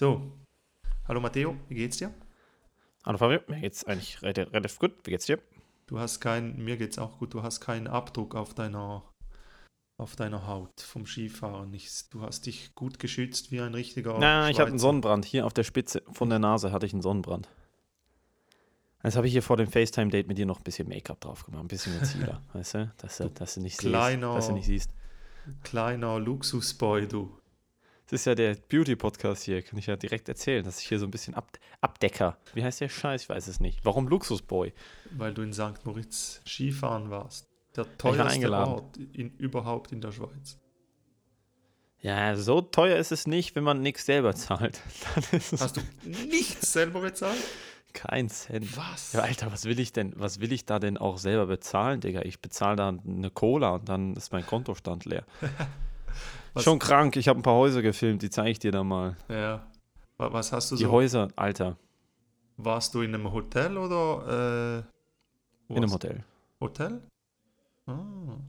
So, hallo Matteo, wie geht's dir? Hallo Fabio, mir geht's eigentlich relativ, gut. Wie geht's dir? Du hast keinen, mir geht's auch gut, du hast keinen Abdruck auf deiner, auf deiner Haut vom Skifahren. Ich, du hast dich gut geschützt wie ein richtiger. Na, ich hatte einen. Sonnenbrand. Hier auf der Spitze von der Nase hatte ich einen Sonnenbrand. Jetzt habe ich hier vor dem FaceTime-Date mit dir noch ein bisschen Make-up drauf gemacht, ein bisschen Concealer, weißt du? Dass, du- dass du nicht kleiner- siehst. Dass du nicht siehst. Kleiner Luxusboy, du. Das ist ja der Beauty-Podcast hier, kann ich ja direkt erzählen, dass ich hier so ein bisschen ab, Abdecker. Wie heißt der Scheiß? Ich weiß es nicht. Warum Luxusboy? Weil du in St. Moritz Skifahren warst. Der teuerste. Ort in, überhaupt in der Schweiz. Ja, so teuer ist es nicht, wenn man nichts selber zahlt. Hast du nichts selber bezahlt? kein Cent. Was? Ja, Alter, was will ich denn, was will ich da denn auch selber bezahlen, Digga? Ich bezahle da eine Cola und dann ist mein Kontostand leer. Was- Schon krank, ich habe ein paar Häuser gefilmt, die zeige ich dir da mal. Ja. Wa- Was hast du Die so? Häuser, Alter, Warst du in einem Hotel oder? Äh, in einem Hotel. Hotel? Ah.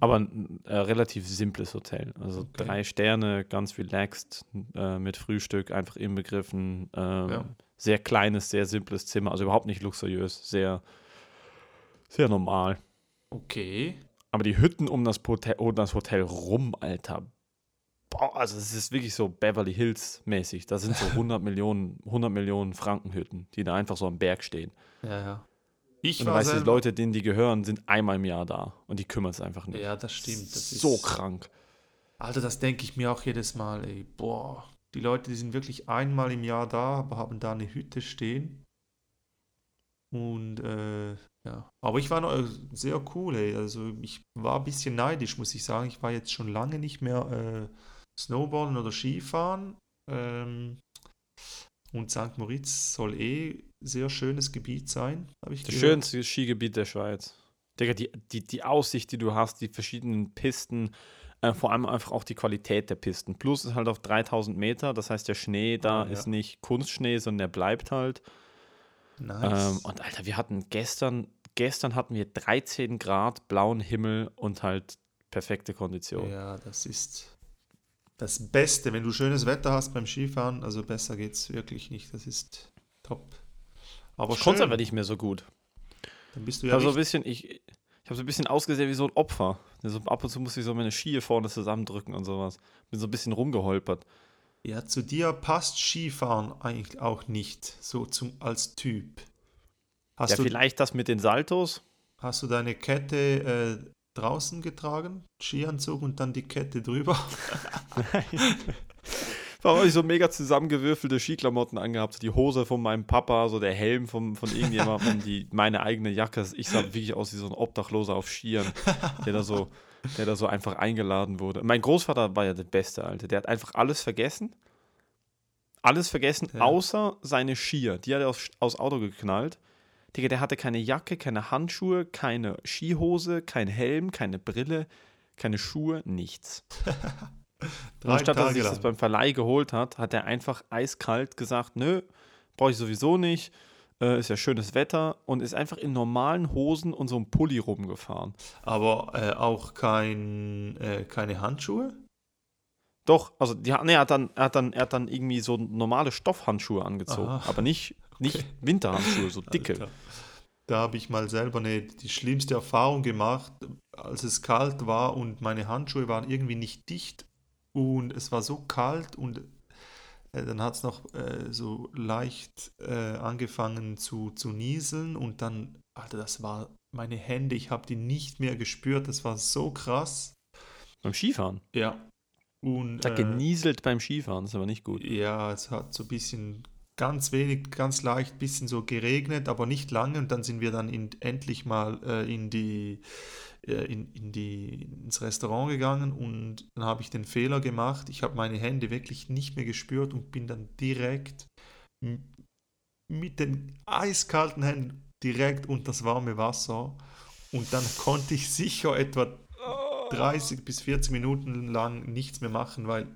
Aber ein äh, relativ simples Hotel. Also Okay. drei Sterne, ganz relaxed, äh, mit Frühstück, einfach inbegriffen. Ähm, Ja. Sehr kleines, sehr simples Zimmer, also überhaupt nicht luxuriös, sehr, sehr normal. Okay. Aber die Hütten um das Hotel, um das Hotel rum, Alter. Boah, also es ist wirklich so Beverly Hills mäßig. Da sind so 100 Millionen, 100 Millionen Frankenhütten, die da einfach so am Berg stehen. Ja, ja. Ich Und war weißt, die Leute, denen die gehören, sind einmal im Jahr da und die kümmern sich einfach nicht. Ja, das stimmt. Das so ist, krank. Alter, das denke ich mir auch jedes Mal, ey. Boah, die Leute, die sind wirklich einmal im Jahr da, aber haben da eine Hütte stehen. Und äh, ja, aber ich war noch äh, sehr cool, ey. Also ich war ein bisschen neidisch, muss ich sagen. Ich war jetzt schon lange nicht mehr äh, Snowboarden oder Skifahren. Ähm, und St. Moritz soll eh sehr schönes Gebiet sein, habe ich Das gehört. schönste Skigebiet der Schweiz. Digga, die, die, die Aussicht, die du hast, die verschiedenen Pisten, äh, vor allem einfach auch die Qualität der Pisten. Plus ist halt auf 3000 Meter, das heißt, der Schnee da Ah, ja. ist nicht Kunstschnee, sondern der bleibt halt. Nice. Ähm, und Alter, wir hatten gestern, gestern hatten wir 13 Grad, blauen Himmel und halt perfekte Kondition. Ja, das ist das Beste. Wenn du schönes Wetter hast beim Skifahren, also besser geht's wirklich nicht. Das ist top. Aber ich konnte aber nicht mehr so gut. dann bist du Ich ja habe so ein bisschen, ich, ich habe so ein bisschen ausgesehen wie so ein Opfer. So, ab und zu musste ich so meine Ski vorne zusammendrücken und sowas. Bin so ein bisschen rumgeholpert. ja, zu dir passt Skifahren eigentlich auch nicht, so zum, als Typ. Hast, ja, du, vielleicht das mit den Saltos. hast du deine Kette äh, draußen getragen, Skianzug und dann die Kette drüber? Da habe ich so mega zusammengewürfelte Skiklamotten angehabt. Die Hose von meinem Papa, so der Helm vom, von irgendjemandem, die, meine eigene Jacke. Ich sah wirklich aus wie so ein Obdachloser auf Skiern, der da so, der da so einfach eingeladen wurde. Mein Großvater war ja der Beste, Alter. Der hat einfach alles vergessen. Alles vergessen, Ja. außer seine Skier. Die hat er aus, aus Auto geknallt. Digga, der hatte keine Jacke, keine Handschuhe, keine Skihose, kein Helm, keine Brille, keine Schuhe, nichts. Drei anstatt dass er sich das beim Verleih geholt hat, hat er einfach eiskalt gesagt, nö, brauche ich sowieso nicht, äh, ist ja schönes Wetter und ist einfach in normalen Hosen und so einem Pulli rumgefahren. Aber äh, auch kein, äh, keine Handschuhe? Doch, also die, nee, er, hat dann, er, hat dann, er hat dann irgendwie so normale Stoffhandschuhe angezogen, Aha. aber nicht, nicht Winterhandschuhe, so dicke. Alter. Da habe ich mal selber eine, die schlimmste Erfahrung gemacht, als es kalt war und meine Handschuhe waren irgendwie nicht dicht und es war so kalt und äh, dann hat es noch äh, so leicht äh, angefangen zu, zu nieseln und dann, Alter, das war meine Hände, ich habe die nicht mehr gespürt, das war so krass. Beim Skifahren. Ja. Und, Da äh, genieselt beim Skifahren, das ist aber nicht gut. Ja, es hat so ein bisschen, ganz wenig, ganz leicht, bisschen so geregnet, aber nicht lange. Und dann sind wir dann in, endlich mal äh, in die, äh, in, in die, ins Restaurant gegangen und dann habe ich den Fehler gemacht. Ich habe meine Hände wirklich nicht mehr gespürt und bin dann direkt mit den eiskalten Händen direkt unter das warme Wasser. Und dann konnte ich sicher etwa 30 bis 40 Minuten lang nichts mehr machen, weil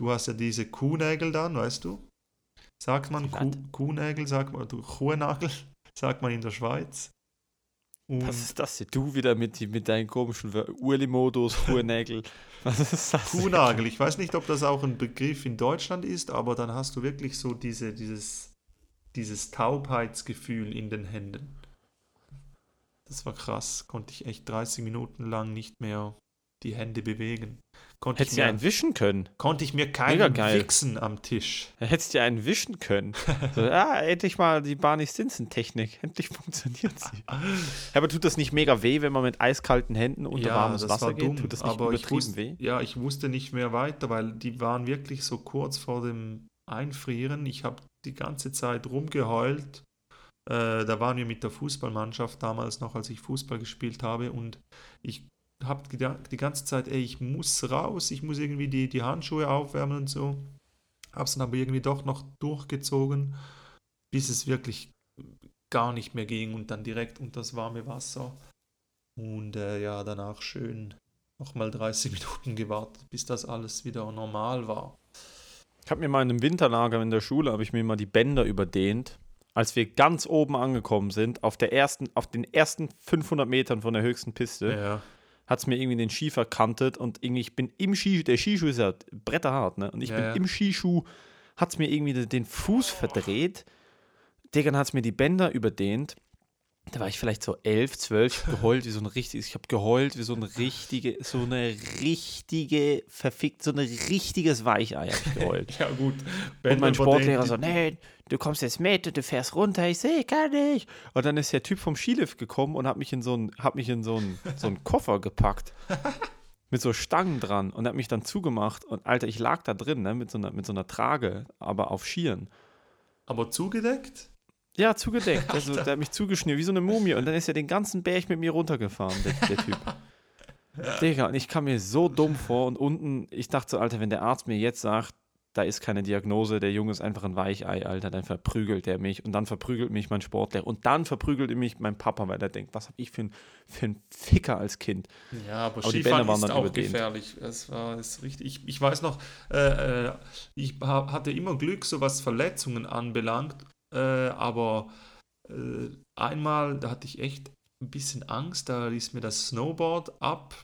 du hast ja diese Kuhnägel dann, weißt du? Sagt man Kuh? Kuhnägel, sagt man, Kuhnagel, sagt man in der Schweiz. Und Was ist das hier? Du wieder mit, mit deinen komischen Urli-Modus, Kuhnägel. Was ist das? Kuhnagel. Ich weiß nicht, ob das auch ein Begriff in Deutschland ist, aber dann hast du wirklich so diese, dieses, dieses Taubheitsgefühl in den Händen. Das war krass. Konnte ich echt 30 Minuten lang nicht mehr die Hände bewegen. Konnte Hättest du einen wischen können. Konnte ich mir keinen wichsen am Tisch. Hättest du einen wischen können. so, ja, endlich mal die Barney Stinson-Technik. Endlich funktioniert sie. aber tut das nicht mega weh, wenn man mit eiskalten Händen unter ja, warmes Wasser geht? Dumm, tut das nicht aber übertrieben wusste, weh? Ja, ich wusste nicht mehr weiter, weil die waren wirklich so kurz vor dem Einfrieren. Ich habe die ganze Zeit rumgeheult. Äh, da waren wir mit der Fußballmannschaft damals noch, als ich Fußball gespielt habe und ich habe die ganze Zeit, ey, ich muss raus, ich muss irgendwie die, die Handschuhe aufwärmen und so. Habe es dann aber irgendwie doch noch durchgezogen, bis es wirklich gar nicht mehr ging und dann direkt unter das warme Wasser. Und äh, ja, danach schön nochmal 30 Minuten gewartet, bis das alles wieder normal war. Ich habe mir mal in einem Winterlager in der Schule, habe ich mir mal die Bänder überdehnt. Als wir ganz oben angekommen sind, auf, der ersten, auf den ersten 500 Metern von der höchsten Piste, ja hat es mir irgendwie den Ski verkantet und irgendwie, ich bin im Ski, der Skischuh ist ja bretterhart, ne? Und ich ja, bin ja. im Skischuh, hat es mir irgendwie den Fuß verdreht. Digga, hat es mir die Bänder überdehnt da war ich vielleicht so elf, zwölf, ich habe geheult wie so ein richtiges, ich habe geheult wie so ein richtige, so eine richtige, verfickt, so ein richtiges Weichei habe ich geheult. ja gut. und mein Sportlehrer so, nee, du kommst jetzt mit und du fährst runter, ich sehe gar nicht. Und dann ist der Typ vom Skilift gekommen und hat mich in so einen, hat mich in so einen, so einen Koffer gepackt. mit so Stangen dran und hat mich dann zugemacht und Alter, ich lag da drin, ne, mit so einer, mit so einer Trage, aber auf Skiern. Aber zugedeckt? Ja, zugedeckt. Also, der hat mich zugeschnürt, wie so eine Mumie. Und dann ist er den ganzen Berg mit mir runtergefahren, der, der Typ. Ja. Digga, und ich kam mir so dumm vor. Und unten, ich dachte so, Alter, wenn der Arzt mir jetzt sagt, da ist keine Diagnose, der Junge ist einfach ein Weichei, Alter, dann verprügelt er mich. Und dann verprügelt mich mein Sportler. Und dann verprügelt mich mein Papa, weil er denkt, was habe ich für ein, für ein Ficker als Kind. Ja, aber, aber Skifahren ist auch überdehnt. gefährlich. Es war ist richtig. Ich, ich weiß noch, äh, äh ich hatte immer Glück, so was Verletzungen anbelangt äh, aber äh, einmal, da hatte ich echt ein bisschen Angst, da ließ mir das Snowboard ab.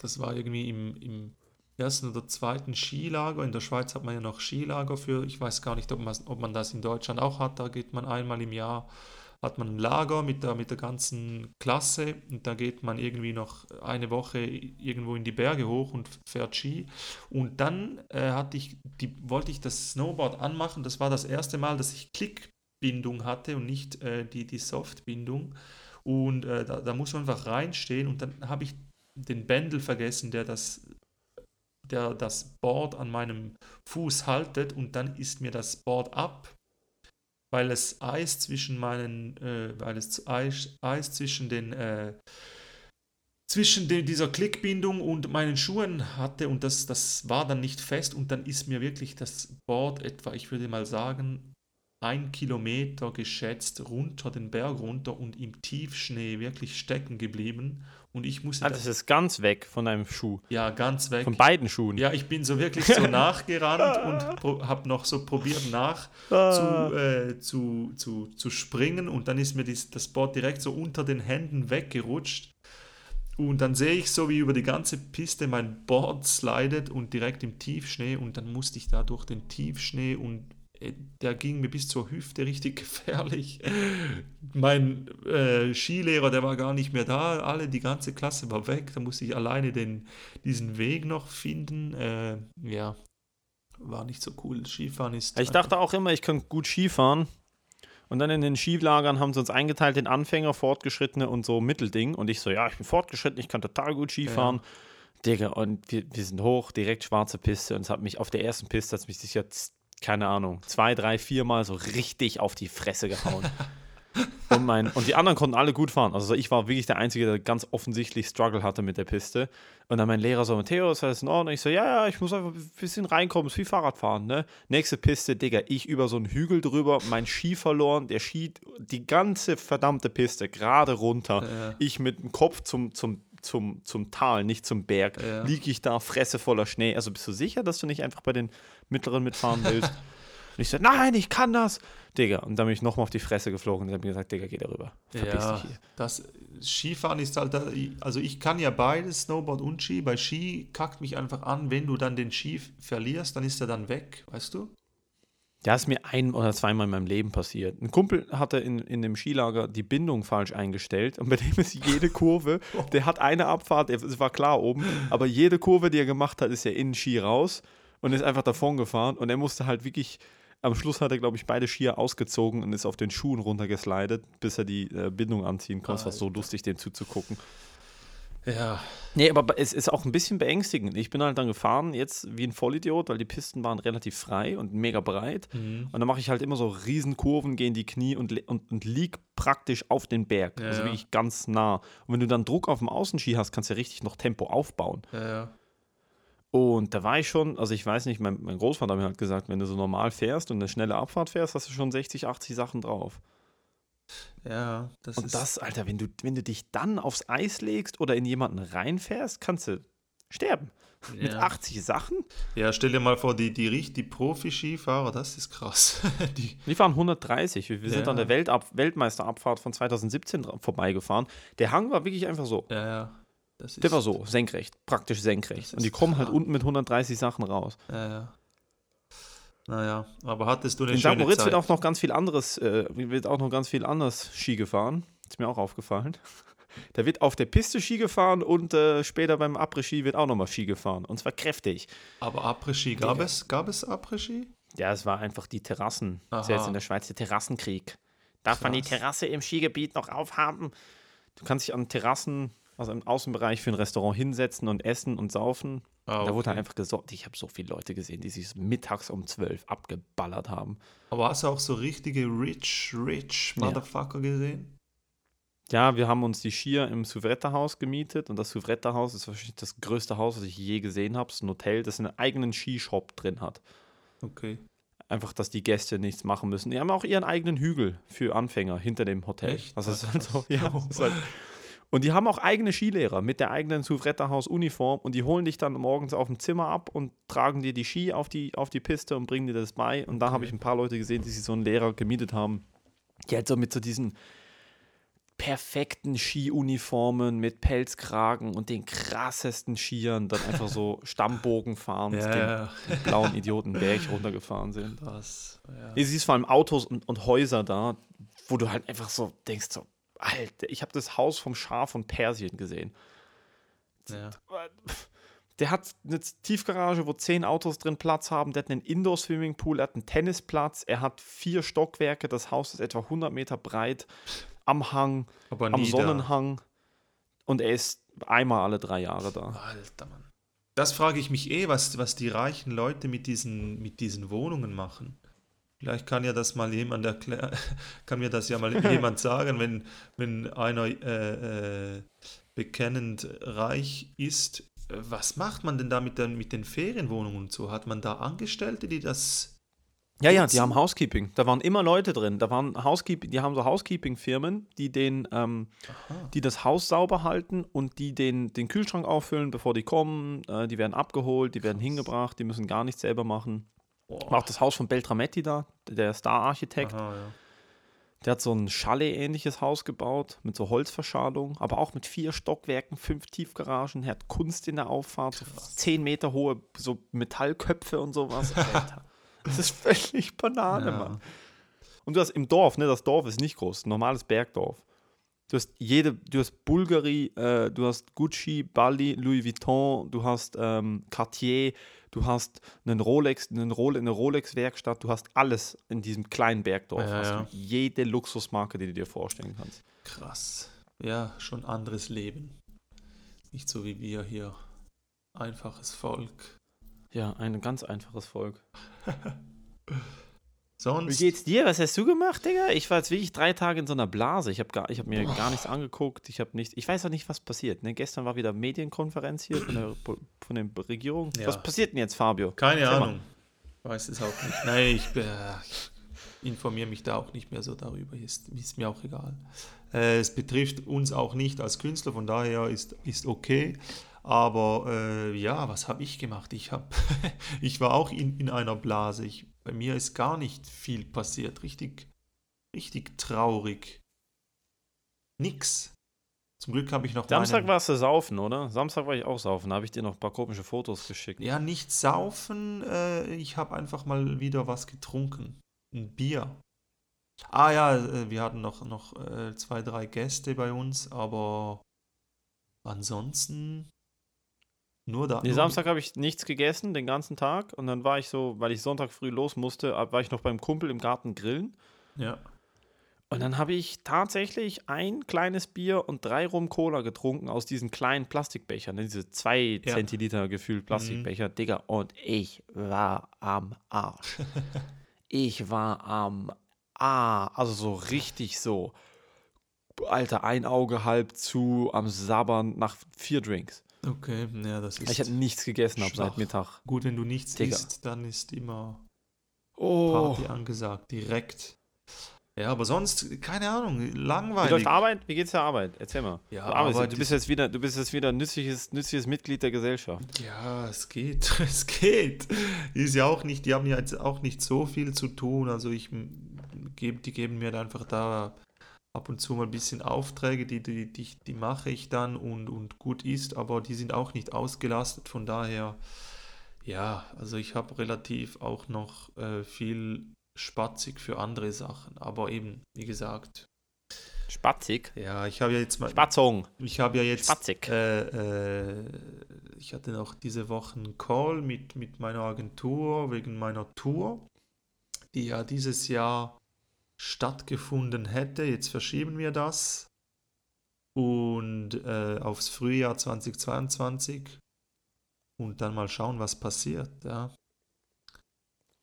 Das war irgendwie im, im ersten oder zweiten Skilager. In der Schweiz hat man ja noch Skilager für, ich weiß gar nicht, ob man, ob man das in Deutschland auch hat. Da geht man einmal im Jahr hat man ein Lager mit der, mit der ganzen Klasse und da geht man irgendwie noch eine Woche irgendwo in die Berge hoch und fährt Ski. Und dann äh, hatte ich, die, wollte ich das Snowboard anmachen. Das war das erste Mal, dass ich Klickbindung hatte und nicht äh, die, die Softbindung. Und äh, da, da muss man einfach reinstehen und dann habe ich den Bändel vergessen, der das der das Board an meinem Fuß haltet und dann ist mir das Board ab weil es Eis zwischen meinen, äh, weil es Eis, Eis zwischen den, äh, zwischen den, dieser Klickbindung und meinen Schuhen hatte und das, das war dann nicht fest und dann ist mir wirklich das Board etwa, ich würde mal sagen, ein Kilometer geschätzt runter den Berg runter und im Tiefschnee wirklich stecken geblieben. Und ich musste. Ah, das, ist ganz weg von deinem Schuh. Ja, ganz weg. Von beiden Schuhen. Ja, ich bin so wirklich so nachgerannt und habe noch so probiert nach ah. zu, äh, zu, zu, zu springen. Und dann ist mir dies, das Board direkt so unter den Händen weggerutscht. Und dann sehe ich so, wie über die ganze Piste mein Board slidet und direkt im Tiefschnee. Und dann musste ich da durch den Tiefschnee und der ging mir bis zur Hüfte richtig gefährlich. Mein äh, Skilehrer, der war gar nicht mehr da. Alle, die ganze Klasse war weg. Da musste ich alleine den, diesen Weg noch finden. Äh, ja, war nicht so cool. Skifahren ist. Ich dachte auch immer, ich kann gut Skifahren. Und dann in den Skilagern haben sie uns eingeteilt in Anfänger, Fortgeschrittene und so Mittelding. Und ich so, ja, ich bin fortgeschritten, ich kann total gut Skifahren. Ja. Digga, und wir, wir sind hoch, direkt schwarze Piste. Und es hat mich auf der ersten Piste, hat mich sicher keine Ahnung, zwei, drei, vier Mal so richtig auf die Fresse gehauen. und, mein, und die anderen konnten alle gut fahren. Also ich war wirklich der Einzige, der ganz offensichtlich Struggle hatte mit der Piste. Und dann mein Lehrer so, Matteo, ist alles in Ordnung? Ich so, ja, ja, ich muss einfach ein bisschen reinkommen, es ist wie Fahrradfahren, ne? Nächste Piste, Digga, ich über so einen Hügel drüber, mein Ski verloren, der Ski, die ganze verdammte Piste gerade runter. Ja. Ich mit dem Kopf zum, zum zum, zum Tal, nicht zum Berg, ja. liege ich da, Fresse voller Schnee. Also bist du sicher, dass du nicht einfach bei den Mittleren mitfahren willst? Und ich so, nein, ich kann das. Digga, und dann bin ich nochmal auf die Fresse geflogen und habe mir gesagt, Digga, geh darüber. Verpiss Ja, dich hier. das Skifahren ist halt, also ich kann ja beides, Snowboard und Ski. Bei Ski kackt mich einfach an, wenn du dann den Ski verlierst, dann ist er dann weg, weißt du? Ja, ist mir ein oder zweimal in meinem Leben passiert. Ein Kumpel hatte in, in dem Skilager die Bindung falsch eingestellt und bei dem ist jede Kurve, der hat eine Abfahrt, es war klar oben, aber jede Kurve, die er gemacht hat, ist er in den Ski raus und ist einfach davon gefahren und er musste halt wirklich, am Schluss hat er, glaube ich, beide Skier ausgezogen und ist auf den Schuhen runtergeslidet, bis er die äh, Bindung anziehen konnte. Es war so lustig, dem zuzugucken. Ja. Nee, aber es ist auch ein bisschen beängstigend. Ich bin halt dann gefahren, jetzt wie ein Vollidiot, weil die Pisten waren relativ frei und mega breit. Mhm. Und dann mache ich halt immer so Riesenkurven, gehe in die Knie und, und, und lieg praktisch auf den Berg. Ja, also ja. wirklich ganz nah. Und wenn du dann Druck auf dem Außenski hast, kannst du ja richtig noch Tempo aufbauen. Ja, ja. Und da war ich schon, also ich weiß nicht, mein, mein Großvater hat mir halt gesagt, wenn du so normal fährst und eine schnelle Abfahrt fährst, hast du schon 60, 80 Sachen drauf. Ja, das Und ist. das, Alter, wenn du, wenn du dich dann aufs Eis legst oder in jemanden reinfährst, kannst du sterben. Mit ja. 80 Sachen? ja, stell dir mal vor, die, die, die Profi-Skifahrer, das ist krass. die, Die fahren 130. Wir, wir sind Ja. an der Weltab Weltmeisterabfahrt von 2017 dra- vorbeigefahren. Der Hang war wirklich einfach so. ja, ja. Das ist, Der war so, senkrecht, praktisch senkrecht. Und die kommen halt krank. unten mit 130 Sachen raus. Ja, ja. Naja, aber hattest du eine In schöne Moritz wird auch noch ganz viel anderes, äh, wird auch noch ganz viel anders Ski gefahren. Ist mir auch aufgefallen. Da wird auf der Piste Ski gefahren und äh, später beim Après-Ski wird auch nochmal Ski gefahren. Und zwar kräftig. aber Après-Ski, gab es, gab es Après-Ski? Ja, es war einfach die Terrassen. Das ist ja jetzt in der Schweiz der Terrassenkrieg. Darf man die Krass. Terrasse im Skigebiet noch aufhaben? Du kannst dich an Terrassen, also im Außenbereich für ein Restaurant hinsetzen und essen und saufen. Ah, Da wurde okay. einfach gesorgt. Ich habe so viele Leute gesehen, die sich mittags um 12 abgeballert haben. Aber hast du auch so richtige rich, rich Ja. Motherfucker gesehen? Ja, wir haben uns die Skier im Souvretta-Haus gemietet und das Souvretta-Haus ist wahrscheinlich das größte Haus, was ich je gesehen habe. Es ist ein Hotel, das einen eigenen Skishop drin hat. Okay. Einfach, dass die Gäste nichts machen müssen. Die haben auch ihren eigenen Hügel für Anfänger hinter dem Hotel. Echt? Also es ist Ah, halt so, ja, es ist halt, und die haben auch eigene Skilehrer mit der eigenen Souvretta-Haus-Uniform und die holen dich dann morgens auf dem Zimmer ab und tragen dir die Ski auf die, auf die Piste und bringen dir das bei. Und da habe ich ein paar Leute gesehen, die sich so einen Lehrer gemietet haben, die halt so mit so diesen perfekten Skiuniformen mit Pelzkragen und den krassesten Skiern dann einfach so Stammbogen fahren Ja, den ja. blauen Idioten Berg runtergefahren sind. Das, ja. Du siehst vor allem Autos und, und Häuser da, wo du halt einfach so denkst, so, Alter, ich habe das Haus vom Schah von Persien gesehen. ja. Der hat eine Tiefgarage, wo zehn Autos drin Platz haben. Der hat einen Indoor-Swimmingpool, er hat einen Tennisplatz, er hat vier Stockwerke. Das Haus ist etwa 100 Meter breit am Hang, am Sonnenhang. Und er ist einmal alle drei Jahre da. Da. Alter, Mann. Das frage ich mich eh, was, was die reichen Leute mit diesen, mit diesen Wohnungen machen. Vielleicht kann ja das mal jemand erklären, kann mir das ja mal jemand sagen, wenn, wenn einer äh, äh, bekennend reich ist. Was macht man denn da mit den, mit den Ferienwohnungen und so? Hat man da Angestellte, die das. Ja, ja, die haben Housekeeping. Da waren immer Leute drin. Da waren Housekeeping, die haben so Housekeeping-Firmen, die den, ähm, die das Haus sauber halten und die den, den Kühlschrank auffüllen, bevor die kommen. Äh, die werden abgeholt, die werden hingebracht, die müssen gar nichts selber machen. Boah. War auch das Haus von Beltrametti da, der Star-Architekt. Ja. Der hat so ein Chalet-ähnliches Haus gebaut mit so Holzverschalung, aber auch mit vier Stockwerken, fünf Tiefgaragen. Er hat Kunst in der Auffahrt, so zehn Meter hohe so Metallköpfe und sowas. Alter, das ist völlig Banane, Ja. Mann. Und du hast im Dorf, ne, das Dorf ist nicht groß, ein normales Bergdorf. Du hast jede, du hast Bulgari, äh, du hast Gucci, Bali, Louis Vuitton, du hast ähm, Cartier, du hast einen Rolex, einen Role, eine Rolex-Werkstatt, du hast alles in diesem kleinen Bergdorf. Ja, hast ja. du jede Luxusmarke, die du dir vorstellen kannst. Krass. Ja, schon anderes Leben. Nicht so wie wir hier. Einfaches Volk. Ja, ein ganz einfaches Volk. Wie Sonst. geht's dir? Was hast du gemacht, Digga? Ich war jetzt wirklich drei Tage in so einer Blase. Ich habe hab mir gar nichts angeguckt. Ich habe nicht, ich weiß auch nicht, was passiert. Ne? Gestern war wieder Medienkonferenz hier von der, von der Regierung. Ja. Was passiert denn jetzt, Fabio? Keine Erzähl mal. Ahnung. Weiß es auch nicht. Nein, ich, äh, ich informiere mich da auch nicht mehr so darüber. Ist, ist mir auch egal. Äh, es betrifft uns auch nicht als Künstler, von daher ist, ist okay. Aber äh, ja, was habe ich gemacht? Ich, hab, ich war auch in, in einer Blase. Ich bei mir ist gar nicht viel passiert. Richtig, richtig traurig. Nix. Zum Glück habe ich noch Samstag meinen, warst du saufen, oder? Samstag war ich auch saufen. Da habe ich dir noch ein paar komische Fotos geschickt. Ja, nicht saufen. Äh, ich habe einfach mal wieder was getrunken. Ein Bier. Ah ja, äh, wir hatten noch, noch äh, zwei, drei Gäste bei uns, aber ansonsten nur da. Nee, nur- Samstag habe ich nichts gegessen, den ganzen Tag. Und dann war ich so, weil ich Sonntag früh los musste, war ich noch beim Kumpel im Garten grillen. Ja. Und dann habe ich tatsächlich ein kleines Bier und drei Rum Cola getrunken aus diesen kleinen Plastikbechern, ne, diese zwei Ja. Zentiliter gefühlt Plastikbecher, Digga. Und ich war am Arsch. ich war am Ah, also so richtig so. Alter, ein Auge halb zu, am Sabbern nach vier Drinks. Okay, ja, das ist Ich hatte nichts gegessen ab schwach. seit Mittag. gut, wenn du nichts Digga. isst, dann ist immer Oh. Party angesagt, direkt. Ja, aber sonst, keine Ahnung, Wie langweilig. läuft Arbeit? Wie geht's der Arbeit? Erzähl mal. Ja, du, Arbeit du bist ist- jetzt wieder, du bist jetzt wieder ein nützliches, nützliches Mitglied der Gesellschaft. Ja, es geht, es geht. Ist ja auch nicht, die haben ja jetzt auch nicht so viel zu tun. Also ich m, geb, die geben mir einfach da ab und zu mal ein bisschen Aufträge, die, die, die, die mache ich dann und, und gut ist, aber die sind auch nicht ausgelastet. Von daher, ja, also ich habe relativ auch noch äh, viel spatzig für andere Sachen. Aber eben, wie gesagt, Spatzig. ja, ich habe ja jetzt mal. Spatzung. Ich habe ja jetzt, Spatzig. äh, äh, ich hatte noch diese Woche einen Call mit, mit meiner Agentur wegen meiner Tour, die ja dieses Jahr stattgefunden hätte. Jetzt verschieben wir das und äh, aufs Frühjahr 2022 und dann mal schauen, was passiert. Ja.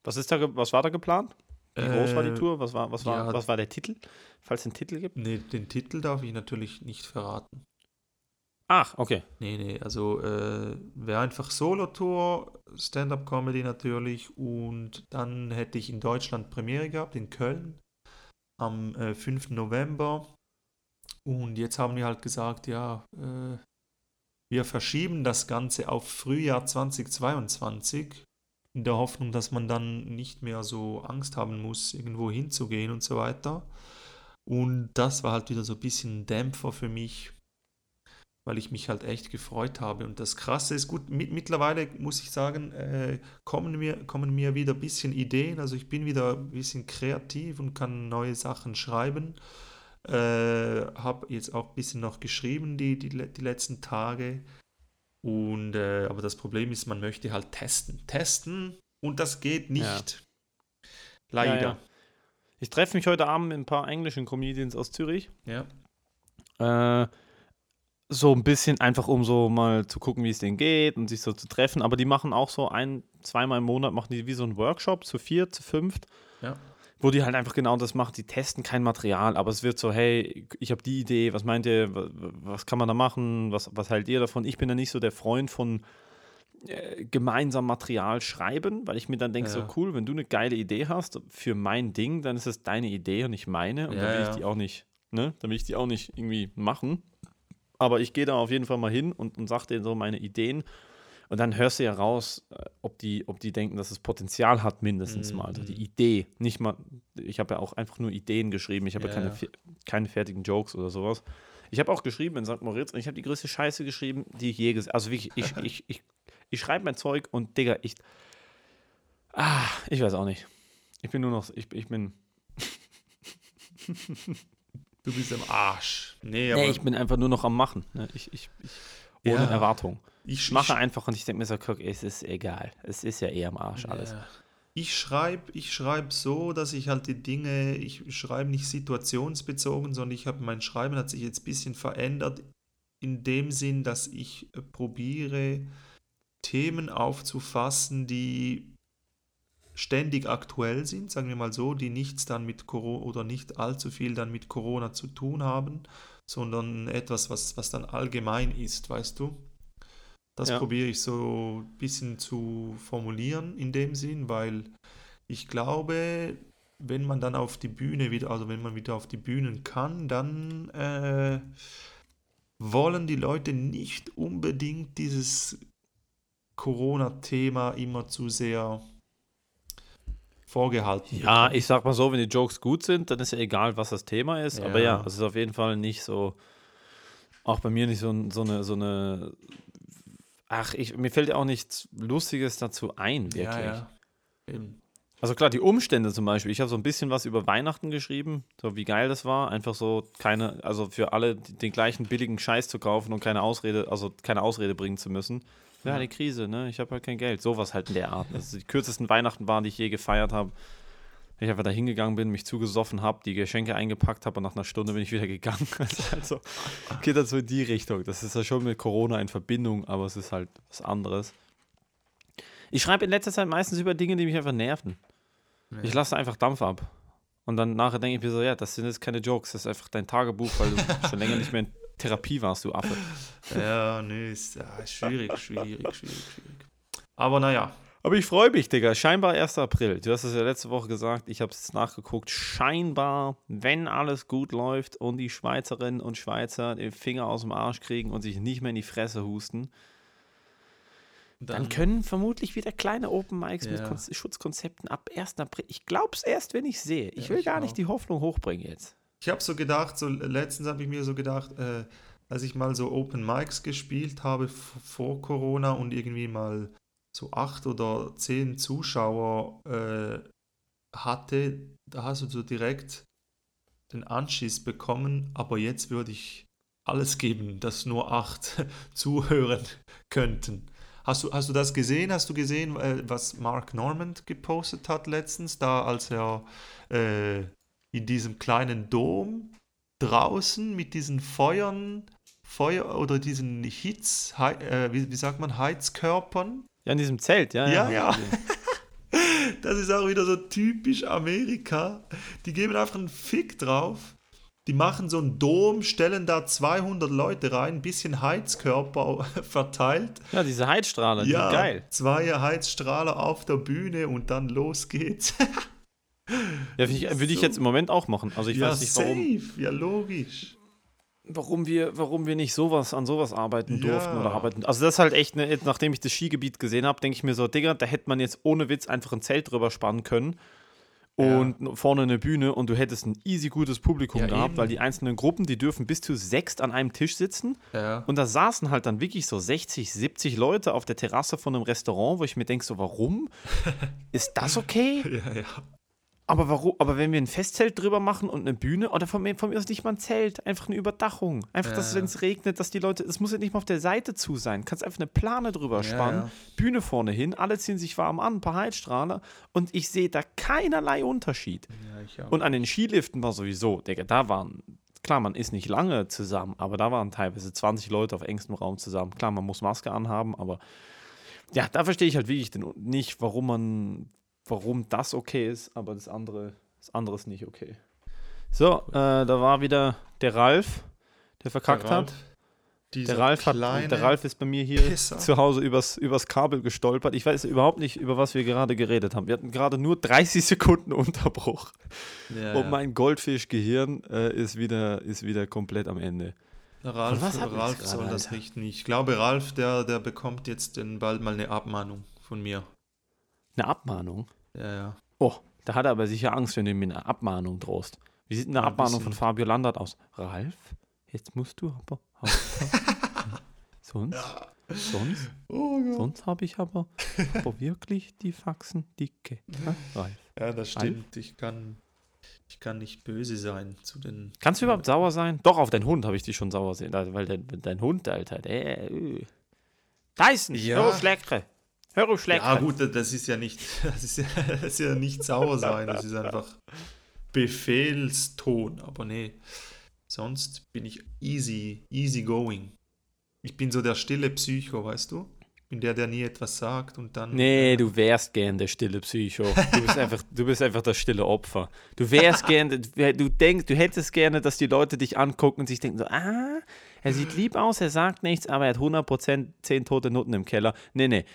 Was, ist da, was war da geplant? Wie groß war die Äh, Tour? Was war, was, war, ja. was war der Titel? Falls es einen Titel gibt? Nee, den Titel darf ich natürlich nicht verraten. Ach, okay. Nee, nee, also äh, wäre einfach Solo-Tour, Stand-up-Comedy natürlich und dann hätte ich in Deutschland Premiere gehabt, in Köln, am äh, 5. November und jetzt haben wir halt gesagt, ja, äh, wir verschieben das Ganze auf Frühjahr 2022 in der Hoffnung, dass man dann nicht mehr so Angst haben muss, irgendwo hinzugehen und so weiter. Und das war halt wieder so ein bisschen ein Dämpfer für mich, weil ich mich halt echt gefreut habe. Und das Krasse ist, gut, mit, mittlerweile muss ich sagen, äh, kommen, mir, kommen mir wieder ein bisschen Ideen. Also ich bin wieder ein bisschen kreativ und kann neue Sachen schreiben. Äh, habe jetzt auch ein bisschen noch geschrieben die, die, die letzten Tage. Und, äh, aber das Problem ist, man möchte halt testen. Testen und das geht nicht. Leider. Ja, ja. Ich treffe mich heute Abend mit ein paar englischen Comedians aus Zürich. ja. Äh, so ein bisschen einfach, um so mal zu gucken, wie es denen geht und sich so zu treffen. Aber die machen auch so ein, zweimal im Monat, machen die wie so einen Workshop zu vier, zu fünft. Ja. Wo die halt einfach genau das machen. Die testen kein Material, aber es wird so, hey, ich habe die Idee, was meint ihr, was, kann man da machen, was, was haltet ihr davon? Ich bin da nicht so der Freund von äh, gemeinsam Material schreiben, weil ich mir dann denke, Ja. so cool, wenn du eine geile Idee hast für mein Ding, dann ist es deine Idee und nicht meine. Und Ja, dann will ja. ich die auch nicht, ne? Dann will ich die auch nicht irgendwie machen. Aber ich gehe da auf jeden Fall mal hin und, und sage denen so meine Ideen. Und dann hörst du ja raus, äh, ob die, ob die denken, dass es Potenzial hat, mindestens mal. Also die Mhm. Idee. Nicht mal, ich habe ja auch einfach nur Ideen geschrieben. Ich habe ja, Ja, keine, ja. keine fertigen Jokes oder sowas. Ich habe auch geschrieben in St. Moritz und ich habe die größte Scheiße geschrieben, die ich je gesehen Also wirklich, ich, ich, ich, ich schreibe mein Zeug und Digga, ich. Ah, ich weiß auch nicht. Ich bin nur noch, ich, ich bin. Du bist am Arsch. Nee, aber Nee, ich bin einfach nur noch am Machen. Ne? Ich, ich, ich, ohne Ja. Erwartung. ich, mache einfach und ich denke mir so, guck, es ist egal. Es ist ja eh am Arsch alles. Ja. Ich schreibe ich schreib so, dass ich halt die Dinge, ich schreibe nicht situationsbezogen, sondern ich habe mein Schreiben hat sich jetzt ein bisschen verändert in dem Sinn, dass ich äh, probiere Themen aufzufassen, die ständig aktuell sind, sagen wir mal so, die nichts dann mit Corona oder nicht allzu viel dann mit Corona zu tun haben, sondern etwas, was, was dann allgemein ist, weißt du? Das Ja. probiere ich so ein bisschen zu formulieren in dem Sinn, weil ich glaube, wenn man dann auf die Bühne wieder, also wenn man wieder auf die Bühnen kann, dann äh, wollen die Leute nicht unbedingt dieses Corona-Thema immer zu sehr vorgehalten. Ja, ich sag mal so, wenn die Jokes gut sind, dann ist ja egal, was das Thema ist. Aber Ja. ja, es ist auf jeden Fall nicht so, auch bei mir nicht so, so eine, so eine, ach, ich, mir fällt ja auch nichts Lustiges dazu ein, wirklich. Ja, ja. Also klar, die Umstände zum Beispiel. Ich habe so ein bisschen was über Weihnachten geschrieben, so wie geil das war. Einfach so keine, also für alle den gleichen billigen Scheiß zu kaufen und keine Ausrede, also keine Ausrede bringen zu müssen. Ja, Ja. die Krise, ne? Ich habe halt kein Geld. Sowas halt in der Art. Also die kürzesten Weihnachten waren, die ich je gefeiert habe. Ich einfach da hingegangen bin, mich zugesoffen habe, die Geschenke eingepackt habe und nach einer Stunde bin ich wieder gegangen. Also geht das so in die Richtung. Das ist ja schon mit Corona in Verbindung, aber es ist halt was anderes. Ich schreibe in letzter Zeit meistens über Dinge, die mich einfach nerven. Ich lasse einfach Dampf ab. Und dann nachher denke ich mir so, ja, das sind jetzt keine Jokes, das ist einfach dein Tagebuch, weil du schon länger nicht mehr Therapie warst, du Affe. Ja, nee, ist ja, schwierig, schwierig, schwierig, schwierig. Aber naja, Aber ich freue mich, Digga. Scheinbar 1. April. Du hast es ja letzte Woche gesagt, ich habe es jetzt nachgeguckt. Scheinbar, wenn alles gut läuft und die Schweizerinnen und Schweizer den Finger aus dem Arsch kriegen und sich nicht mehr in die Fresse husten, dann, können vermutlich wieder kleine Open Mics mit Ja. Kon Schutzkonzepten ab 1. April. Ich glaube es erst, wenn ich sehe. Ich Ja, will ich gar auch. nicht die Hoffnung hochbringen jetzt. Ich habe so gedacht, so letztens habe ich mir so gedacht, äh, als ich mal so Open Mics gespielt habe vor Corona und irgendwie mal so acht oder zehn Zuschauer äh, hatte, da hast du so direkt den Anschiss bekommen, aber jetzt würde ich alles geben, dass nur acht zuhören könnten. Hast du, hast du das gesehen? Hast du gesehen, äh, was Mark Normand gepostet hat letztens, da als er äh, in diesem kleinen Dom draußen mit diesen Feuern, Feuer oder diesen Hitz, äh, wie, wie sagt man, Heizkörpern. Ja, in diesem Zelt, ja. Ja, ja. gesehen. Das ist auch wieder so typisch Amerika. Die geben einfach einen Fick drauf. Die machen so einen Dom, stellen da 200 Leute rein, ein bisschen Heizkörper verteilt. Ja, diese Heizstrahler, die Ja, sind geil. zwei Heizstrahler auf der Bühne und dann los geht's. Ja, ich, würde ich jetzt im Moment auch machen. Also ich ja, weiß nicht, warum, safe. Ja, logisch. warum, wir, warum wir nicht sowas an sowas arbeiten Ja. durften oder arbeiten. Also das ist halt echt, ne, nachdem ich das Skigebiet gesehen habe, denke ich mir so, Digga, da hätte man jetzt ohne Witz einfach ein Zelt drüber spannen können und vorne eine Bühne und du hättest ein easy gutes Publikum Ja, gehabt, eben. weil die einzelnen Gruppen, die dürfen bis zu sechs an einem Tisch sitzen Ja. und da saßen halt dann wirklich so 60, 70 Leute auf der Terrasse von einem Restaurant, wo ich mir denke, so warum? Ist das okay? Ja, ja. Aber warum? Aber wenn wir ein Festzelt drüber machen und eine Bühne oder von mir, von mir aus nicht mal ein Zelt, einfach eine Überdachung. Einfach, dass Ja. wenn es regnet, dass die Leute, es muss ja nicht mal auf der Seite zu sein. Kannst einfach eine Plane drüber spannen, ja. Bühne vorne hin, alle ziehen sich warm an, ein paar Heizstrahler und ich sehe da keinerlei Unterschied. Und an den Skiliften war sowieso, Digga, da waren, klar, man ist nicht lange zusammen, aber da waren teilweise 20 Leute auf engstem Raum zusammen. Klar, man muss Maske anhaben, aber ja, da verstehe ich halt wirklich den, nicht, warum man, warum das okay ist, aber das andere, das andere ist nicht okay. So, äh, da war wieder der Ralf, der verkackt hat. Der Ralf, hat, der Ralf ist bei mir hier Pisser. zu Hause übers, übers Kabel gestolpert. Ich weiß überhaupt nicht, über was wir gerade geredet haben. Wir hatten gerade nur 30 Sekunden Unterbruch. ja, Und ja. mein Goldfischgehirn äh, ist, wieder, ist wieder komplett am Ende. Ralf, Ralf soll gerade, das Alter? richten. Ich glaube, Ralf, der, der bekommt jetzt bald mal eine Abmahnung von mir. Eine Abmahnung? Ja, ja. Oh, da hat er aber sicher Angst, wenn du ihm eine Abmahnung drohst. Wie sieht eine Ja, ein Abmahnung von bisschen. Fabio Landert aus? Ralf, jetzt musst du aber. sonst, sonst, Oh sonst habe ich aber, aber wirklich die Faxen dicke. Ha, Ralf. Ja, das stimmt. Ich kann, ich kann nicht böse sein zu den. Kannst du überhaupt sauer sein? Doch, auf deinen Hund habe ich dich schon sauer sehen, weil dein, dein Hund, Alter, der. Äh. Dyson, Ja. hör auf Hör auf Schleckre. Ja, gut, das ist ja nicht, das ist ja, das ist ja nicht sauer sein. Das ist einfach Befehlston. Aber nee, sonst bin ich easy, easy going. Ich bin so der stille Psycho, weißt du? Ich bin der, der nie etwas sagt und dann. Nee, du wärst gern der stille Psycho. Du bist einfach, du bist einfach das stille Opfer. Du wärst gern, du denkst, du hättest gerne, dass die Leute dich angucken und sich denken so, ah, er sieht lieb aus, er sagt nichts, aber er hat 100% 10 tote Nutten im Keller. Nee, nee,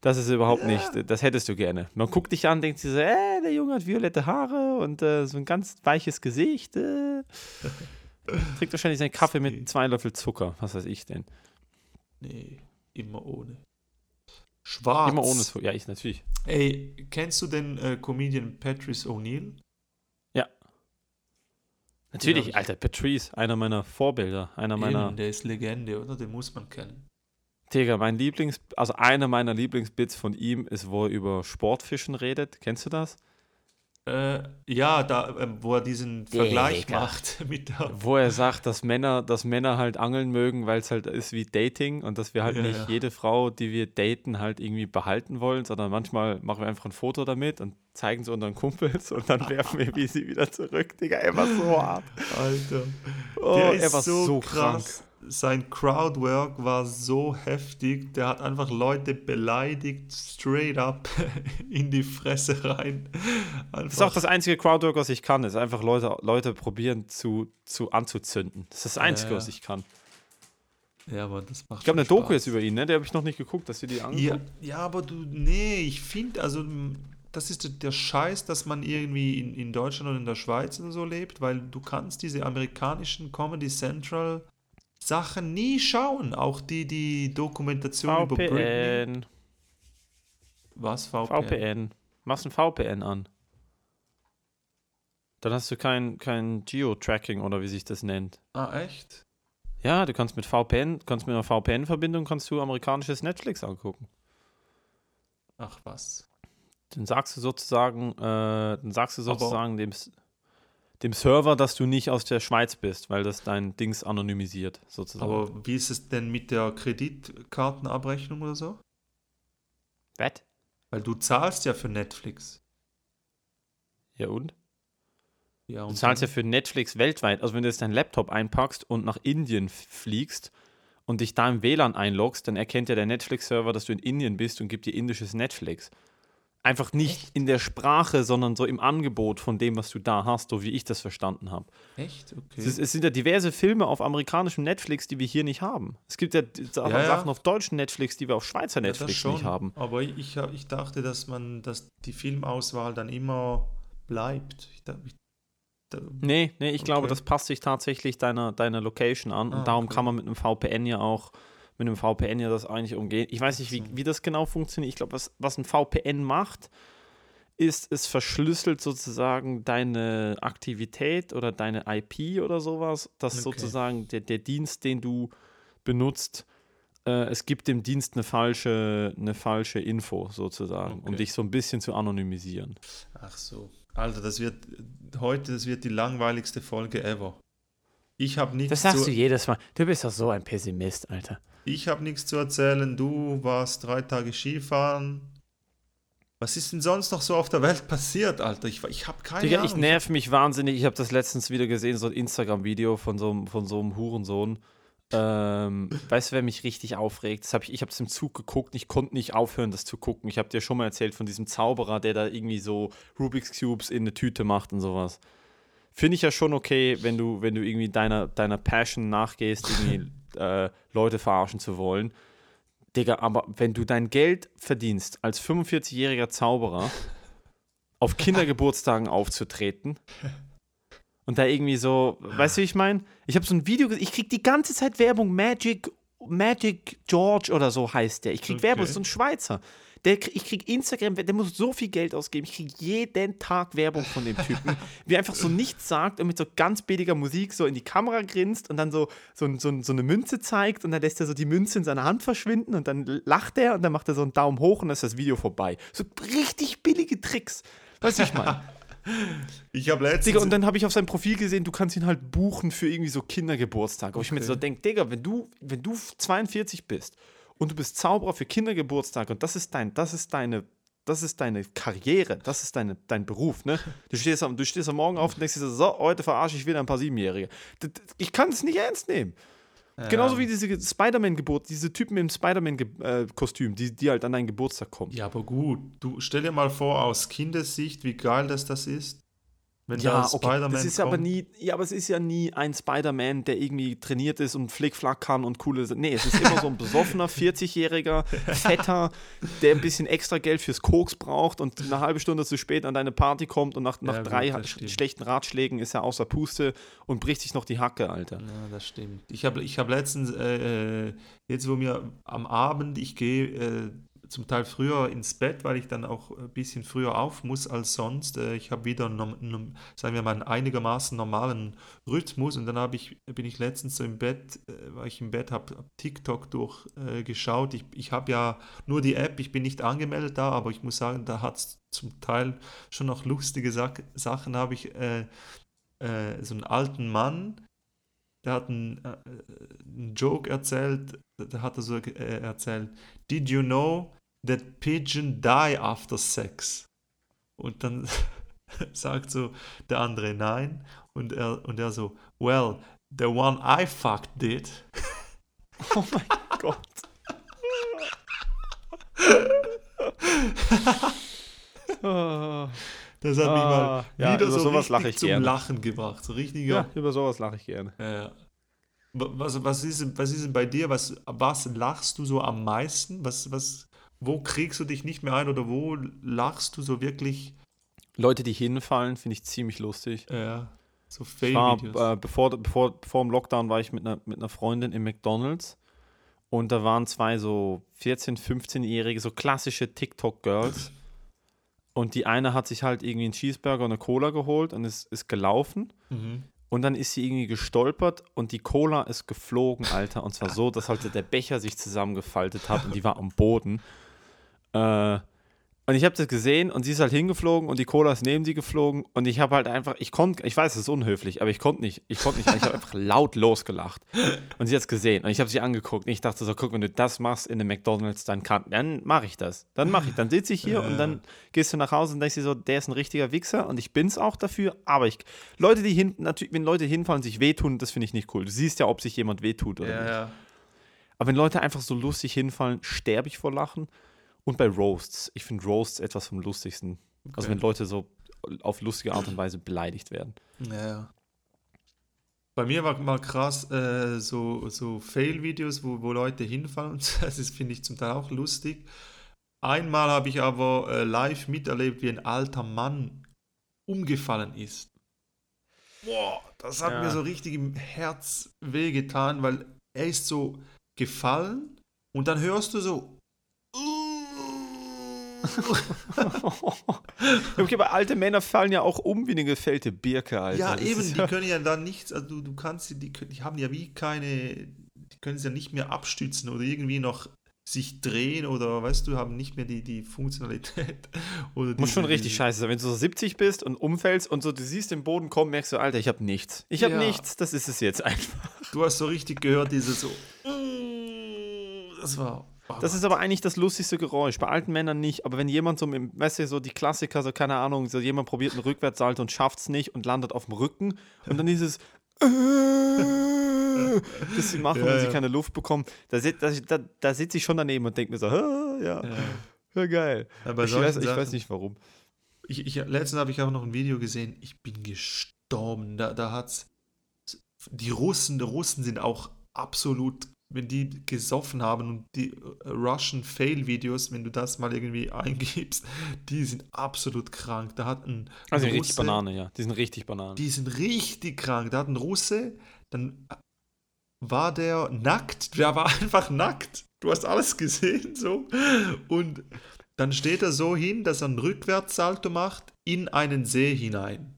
das ist überhaupt nicht, das hättest du gerne. Man guckt dich an, denkt sich so, äh, der Junge hat violette Haare und äh, so ein ganz weiches Gesicht. Äh. Trinkt wahrscheinlich seinen Kaffee mit zwei Löffel Zucker, was weiß ich denn. Nee, immer ohne. Schwarz. Immer ohne Foto. Ja, ich natürlich. Ey, kennst du den äh, Comedian Patrice O'Neill? Natürlich, hab ich- Alter, Patrice, einer meiner Vorbilder, einer meiner. Eben, der ist Legende, oder? Den muss man kennen. Digga, mein Lieblings, also einer meiner Lieblingsbits von ihm ist, wo er über Sportfischen redet. Kennst du das? Äh, ja, da, ähm, wo er diesen Vergleich Digga. macht mit der. Wo er sagt, dass Männer, dass Männer halt angeln mögen, weil es halt ist wie Dating und dass wir halt Ja, nicht ja. jede Frau, die wir daten, halt irgendwie behalten wollen, sondern manchmal machen wir einfach ein Foto damit und zeigen es unseren Kumpels und dann werfen wir sie wieder zurück. Digga, er war so hart. Alter. Oh, der ist er war so, so, krass. Sein Crowdwork war so heftig. Der hat einfach Leute beleidigt, straight up in die Fresse rein. Das ist auch das einzige Crowdwork, was ich kann, ist einfach Leute, Leute probieren zu, zu anzuzünden. Das ist das Einzige, Ja. was ich kann. ja, aber das macht Ich glaube, eine Doku jetzt über ihn, ne? Der habe ich noch nicht geguckt, dass wir die Ja, angucken. ja, aber du, nee, ich finde, also das ist der- Scheiß, dass man irgendwie in, in Deutschland oder in der Schweiz und so lebt, weil du kannst diese amerikanischen Comedy Central Sachen nie schauen. Auch die, die Dokumentation über Britney. VPN, Was, VPN? VPN. Machst ein VPN an. Dann hast du kein, kein Geo-Tracking oder wie sich das nennt. Ah, echt? Ja, du kannst mit VPN, kannst mit einer VPN-Verbindung kannst du amerikanisches Netflix angucken. Ach was. Dann sagst du sozusagen, äh, dann sagst du Aber- sozusagen dem, S- dem Server, dass du nicht aus der Schweiz bist, weil das dein Dings anonymisiert, sozusagen. Aber wie ist es denn mit der Kreditkartenabrechnung oder so? Was? Weil du zahlst ja für Netflix. Ja und? Ja, Du und zahlst ja für Netflix weltweit. Also wenn du jetzt deinen Laptop einpackst und nach Indien fliegst und dich da im WLAN einloggst, dann erkennt ja der Netflix-Server, dass du in Indien bist und gibt dir indisches Netflix. Einfach nicht Echt? in der Sprache, sondern so im Angebot von dem, was du da hast, so wie ich das verstanden habe. Echt? Okay. Es, ist- es sind ja diverse Filme auf amerikanischem Netflix, die wir hier nicht haben. Es gibt ja, Sachen Ja, ja. Sachen auf deutschem Netflix, die wir auf Schweizer Ja, Netflix schon. nicht haben. Aber ich, ich, dachte, dass man, dass die Filmauswahl dann immer bleibt. Ich, ich, da, Nee, nee, ich glaube, Okay. das passt sich tatsächlich deiner, deiner Location an Ah, und darum okay. kann man mit einem VPN ja auch, mit einem VPN ja das eigentlich umgehen. Ich weiß nicht, wie, wie das genau funktioniert. Ich glaube, was, was ein VPN macht, ist, es verschlüsselt sozusagen deine Aktivität oder deine IP oder sowas, dass Okay. sozusagen der, der Dienst, den du benutzt, äh, es gibt dem Dienst eine falsche, eine falsche Info sozusagen, um Okay. dich so ein bisschen zu anonymisieren. ach so. Alter, das wird heute, das wird die langweiligste Folge ever. Ich habe nichts, Das sagst du jedes Mal. Du bist doch so ein Pessimist, Alter. Ich hab nichts zu erzählen. Du warst drei Tage Skifahren. Was ist denn sonst noch so auf der Welt passiert, Alter? Ich, ich habe keine Digga, Ahnung. ich nerv mich wahnsinnig. Ich habe das letztens wieder gesehen, so ein Instagram-Video von so, einem- von so einem Hurensohn. Ähm, weißt du, wer mich richtig aufregt? Das hab ich ich habe es im Zug geguckt. Ich konnte nicht aufhören, das zu gucken. Ich habe dir schon mal erzählt von diesem Zauberer, der da irgendwie so Rubik's Cubes in eine Tüte macht und sowas. Finde ich ja schon okay, wenn du, wenn du irgendwie deiner, deiner Passion nachgehst, irgendwie äh, Leute verarschen zu wollen. Digga, aber wenn du dein Geld verdienst, als 45-jähriger Zauberer auf Kindergeburtstagen aufzutreten und da irgendwie so, weißt du, wie ich meine? Ich habe so ein Video, ich krieg die ganze Zeit Werbung, Magic, Magic George oder so heißt der. Ich krieg Okay. Werbung, das ist so ein Schweizer. Der, ich krieg Instagram, der muss so viel Geld ausgeben. Ich krieg jeden Tag Werbung von dem Typen, wie er einfach so nichts sagt und mit so ganz billiger Musik so in die Kamera grinst und dann so, so, so, so eine Münze zeigt und dann lässt er so die Münze in seiner Hand verschwinden und dann lacht er und dann macht er so einen Daumen hoch und dann ist das Video vorbei. So richtig billige Tricks. Weißt du, wie ich meine? Ich habe letztens. Digga, und dann habe ich auf seinem Profil gesehen, du kannst ihn halt buchen für irgendwie so Kindergeburtstag. Wo ich mir Okay. so denke, Digga, wenn du, wenn du 42 bist und du bist Zauberer für Kindergeburtstag und das ist dein, das ist deine, das ist deine Karriere, das ist deine, dein Beruf, ne? Du stehst, am, du stehst am Morgen auf und denkst dir so, so, heute verarsche ich wieder ein paar Siebenjährige. Ich kann es nicht ernst nehmen. Genauso wie diese Spider-Man-Geburt, diese Typen im Spider-Man-Kostüm, die, die halt an deinen Geburtstag kommen. Ja, aber gut. Du stell dir mal vor, aus Kindessicht, wie geil das das ist. Wenn Ja, okay. Spider-Man Das ist kommt. aber nie, ja, aber es ist ja nie ein Spider-Man, der irgendwie trainiert ist und Flickflack kann und coole. Nee, es ist immer so ein besoffener 40-jähriger Vetter, der ein bisschen extra Geld fürs Koks braucht und eine halbe Stunde zu spät an deine Party kommt und nach, nach Ja, gut, drei das sch- schlechten Ratschlägen ist er außer Puste und bricht sich noch die Hacke, Alter. Ja, das stimmt. Ich habe ich hab letztens, äh, äh, jetzt wo mir am Abend, ich gehe äh, zum Teil früher ins Bett, weil ich dann auch ein bisschen früher auf muss als sonst. Äh, ich habe wieder, einen, sagen wir mal, einen einigermaßen normalen Rhythmus und dann habe ich, bin ich letztens so im Bett, äh, weil ich im Bett habe, TikTok durchgeschaut. ich ich habe ja nur die App, ich bin nicht angemeldet da, aber ich muss sagen, da hat es zum Teil schon noch lustige Sa Sachen. habe ich äh, äh, so einen alten Mann, der hat einen, äh, einen Joke erzählt, da hat er so äh, erzählt, Did you know that pigeon die after sex? Und dann sagt so der andere nein und er, und er so, well, the one I fucked did. Oh mein Gott. Das hat mich mal ja, wieder so sowas lache ich zum gerne. Lachen gebracht. So richtiger. Ja, über sowas lache ich gerne. Wa- Was, was, ist, denn- was ist denn bei dir? Was, was lachst du so am meisten? Was, was, wo kriegst du dich nicht mehr ein oder wo lachst du so wirklich? Leute, die hinfallen, finde ich ziemlich lustig. Äh, so Fail-Videos. äh, bevor, bevor, vor dem Lockdown war ich mit einer, mit einer Freundin im McDonalds und da waren zwei so 14-, 15-jährige, so klassische TikTok-Girls. Und die eine hat sich halt irgendwie einen Cheeseburger und eine Cola geholt und ist, ist gelaufen. Mhm. Und dann ist sie irgendwie gestolpert und die Cola ist geflogen, Alter. Und zwar so, dass halt der Becher sich zusammengefaltet hat und die war am Boden. Äh, und ich habe das gesehen und sie ist halt hingeflogen und die Cola ist neben sie geflogen und ich habe halt einfach, ich konnte, ich weiß, es ist unhöflich, aber ich konnte nicht, ich konnte nicht, ich habe einfach laut losgelacht. Und sie hat es gesehen und ich habe sie angeguckt und ich dachte so, guck, wenn du das machst in einem McDonalds, dann kann, dann mache ich das. Dann mache ich, dann sitze ich hier und dann gehst du nach Hause und denkst dir so, der ist ein richtiger Wichser und ich bin's auch dafür, aber ich, Leute, die hin, natürlich, wenn Leute hinfallen und sich wehtun, das finde ich nicht cool. Du siehst ja, ob sich jemand wehtut oder Ja, nicht. ja. Aber wenn Leute einfach so lustig hinfallen, sterbe ich vor Lachen. Und bei Roasts. Ich finde Roasts etwas vom Lustigsten. Also Okay. wenn Leute so auf lustige Art und Weise beleidigt werden. Ja. Bei mir war mal krass äh, so, so Fail-Videos, wo, wo Leute hinfallen und das ist, finde ich zum Teil auch lustig. Einmal habe ich aber äh, live miterlebt, wie ein alter Mann umgefallen ist. Boah, das hat Ja. mir so richtig im Herz wehgetan, weil er ist so gefallen und dann hörst du so. Okay, aber alte Männer fallen ja auch um wie eine gefällte Birke, Alter. Ja, Das eben, die können ja dann nichts, also du, du kannst sie, die, die haben ja wie keine, die können sie ja nicht mehr abstützen oder irgendwie noch sich drehen oder weißt du, haben nicht mehr die, die Funktionalität. Oder Muss schon diese- richtig diese- scheiße sein. Wenn du so 70 bist und umfällst und so, du siehst den Boden kommen, merkst du, Alter, ich habe nichts. Ich habe Ja. nichts, das ist es jetzt einfach. Du hast so richtig gehört, dieses so. Das war. Oh Das ist aber eigentlich das lustigste Geräusch. Bei alten Männern nicht. Aber wenn jemand so, im, weißt du, so die Klassiker, so keine Ahnung, so jemand probiert einen Rückwärtssalto und schafft es nicht und landet auf dem Rücken und dann dieses das sie machen, Ja, wenn sie ja. keine Luft bekommen. Da, da, da, da sitze ich schon daneben und denke mir so, ah, ja, Ja. ja, geil. Ja, bei Ich weiß, ich Sachen- weiß nicht warum. Ich, ich, letztens habe ich auch noch ein Video gesehen, ich bin gestorben. Da, da hat's. Die Russen, die Russen sind auch absolut, wenn die gesoffen haben und die äh, Russian Fail-Videos, wenn du das mal irgendwie eingibst, die sind absolut krank. Da hat ein, Also ein richtig Russe- Banane, ja. Die sind richtig Banane. Die sind richtig krank. Da hat ein Russe, dann war der nackt. Der war einfach nackt. Du hast alles gesehen, so. Und dann steht er so hin, dass er einen Rückwärtssalto macht in einen See hinein.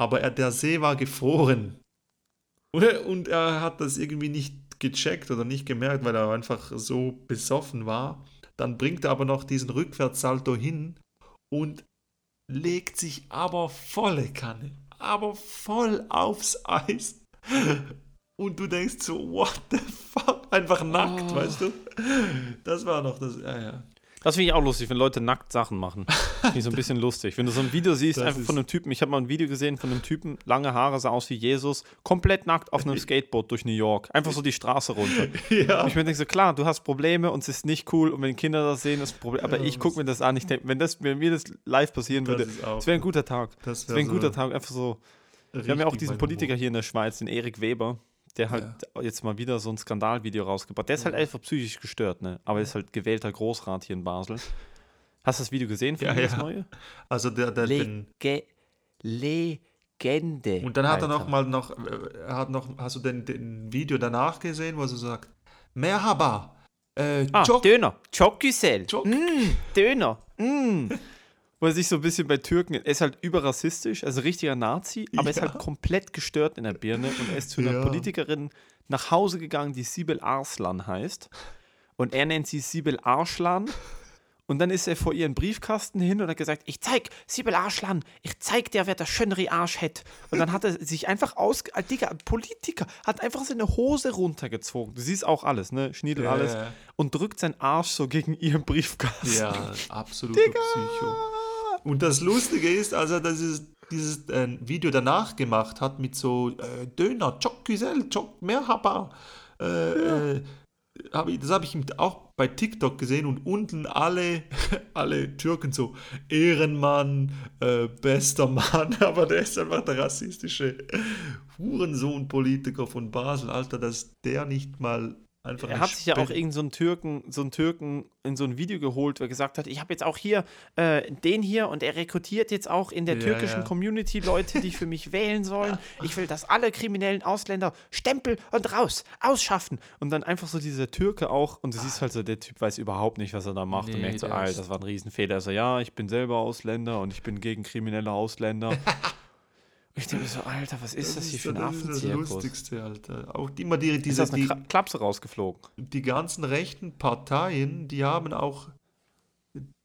Aber er, der See war gefroren. Und er hat das irgendwie nicht gecheckt oder nicht gemerkt, weil er einfach so besoffen war. Dann bringt er aber noch diesen Rückwärtssalto hin und legt sich aber volle Kanne, aber voll aufs Eis. Und du denkst so, what the fuck? Einfach nackt, Oh. weißt du? Das war noch das, ja, ja. Das finde ich auch lustig, wenn Leute nackt Sachen machen. Finde ich so ein bisschen lustig. Wenn du so ein Video siehst, Das einfach von einem Typen, ich habe mal ein Video gesehen von einem Typen, lange Haare, sah aus wie Jesus, komplett nackt auf einem Skateboard durch New York. Einfach so die Straße runter. Ja, Und ich mir denke so, klar, du hast Probleme und es ist nicht cool und wenn Kinder das sehen, ist ein Problem. Aber Ja, ich gucke mir das an, ich denke, wenn, das, wenn mir das live passieren würde, es wäre ein guter Tag. Das Es wäre ein guter Tag, einfach so. Wir haben ja auch diesen Politiker Humor. hier in der Schweiz, den Erik Weber, der halt jetzt mal wieder so ein Skandalvideo rausgebracht. Der ist halt einfach psychisch gestört, ne? Aber ist halt gewählter Großrat hier in Basel. Hast du das Video gesehen von Ja, das ja. neue? Also der, der den, Lege Legende. und dann hat er Alter. noch mal noch, äh, er hat noch, hast du den, den Video danach gesehen, wo er so sagt, Merhaba, Äh, Ah, Döner. Jok- Mm, Döner. Mm. Wo er sich so ein bisschen bei Türken, er ist halt überrassistisch, also richtiger Nazi, aber er ist Ja. halt komplett gestört in der Birne und er ist zu einer Ja. Politikerin nach Hause gegangen, die Sibel Arslan heißt. Und er nennt sie Sibel Arslan. Und dann ist er vor ihren Briefkasten hin und hat gesagt, ich zeig Sibel Arslan, ich zeig dir, wer der schönere Arsch hat. Und dann hat er sich einfach aus, äh, Digga, Politiker, hat einfach seine Hose runtergezogen. Du siehst auch alles, ne, Schniedel Ja, alles. ja. Und drückt seinen Arsch so gegen ihren Briefkasten. Ja, absoluter Psycho. Und das Lustige ist, als er dieses, dieses äh, Video danach gemacht hat mit so äh, Döner, Çok Güzel, Çok Merhaba, äh, äh, hab ich, das habe ich auch bei TikTok gesehen und unten alle, alle Türken so Ehrenmann, äh, bester Mann, aber der ist einfach der rassistische Hurensohn-Politiker von Basel, Alter, dass der nicht mal einfach Er hat sich ja auch irgendeinen so einen Türken, so einen Türken in so ein Video geholt, wo er gesagt hat, ich habe jetzt auch hier äh, den hier und er rekrutiert jetzt auch in der Ja, türkischen ja. Community Leute, die für mich wählen sollen. Ich will, dass alle kriminellen Ausländer Stempel und raus, ausschaffen. Und dann einfach so dieser Türke auch, und du siehst halt so, der Typ weiß überhaupt nicht, was er da macht und Nee, merkt so, der Alter, das war ein Riesenfehler. Also ja, ich bin selber Ausländer und ich bin gegen kriminelle Ausländer. Ich denke mir so, Alter, was ist das, hier für ein das ist das? Lustigste, Alter. Auch immer die, Ist diese, das die, Klapse rausgeflogen? die ganzen rechten Parteien, die haben auch,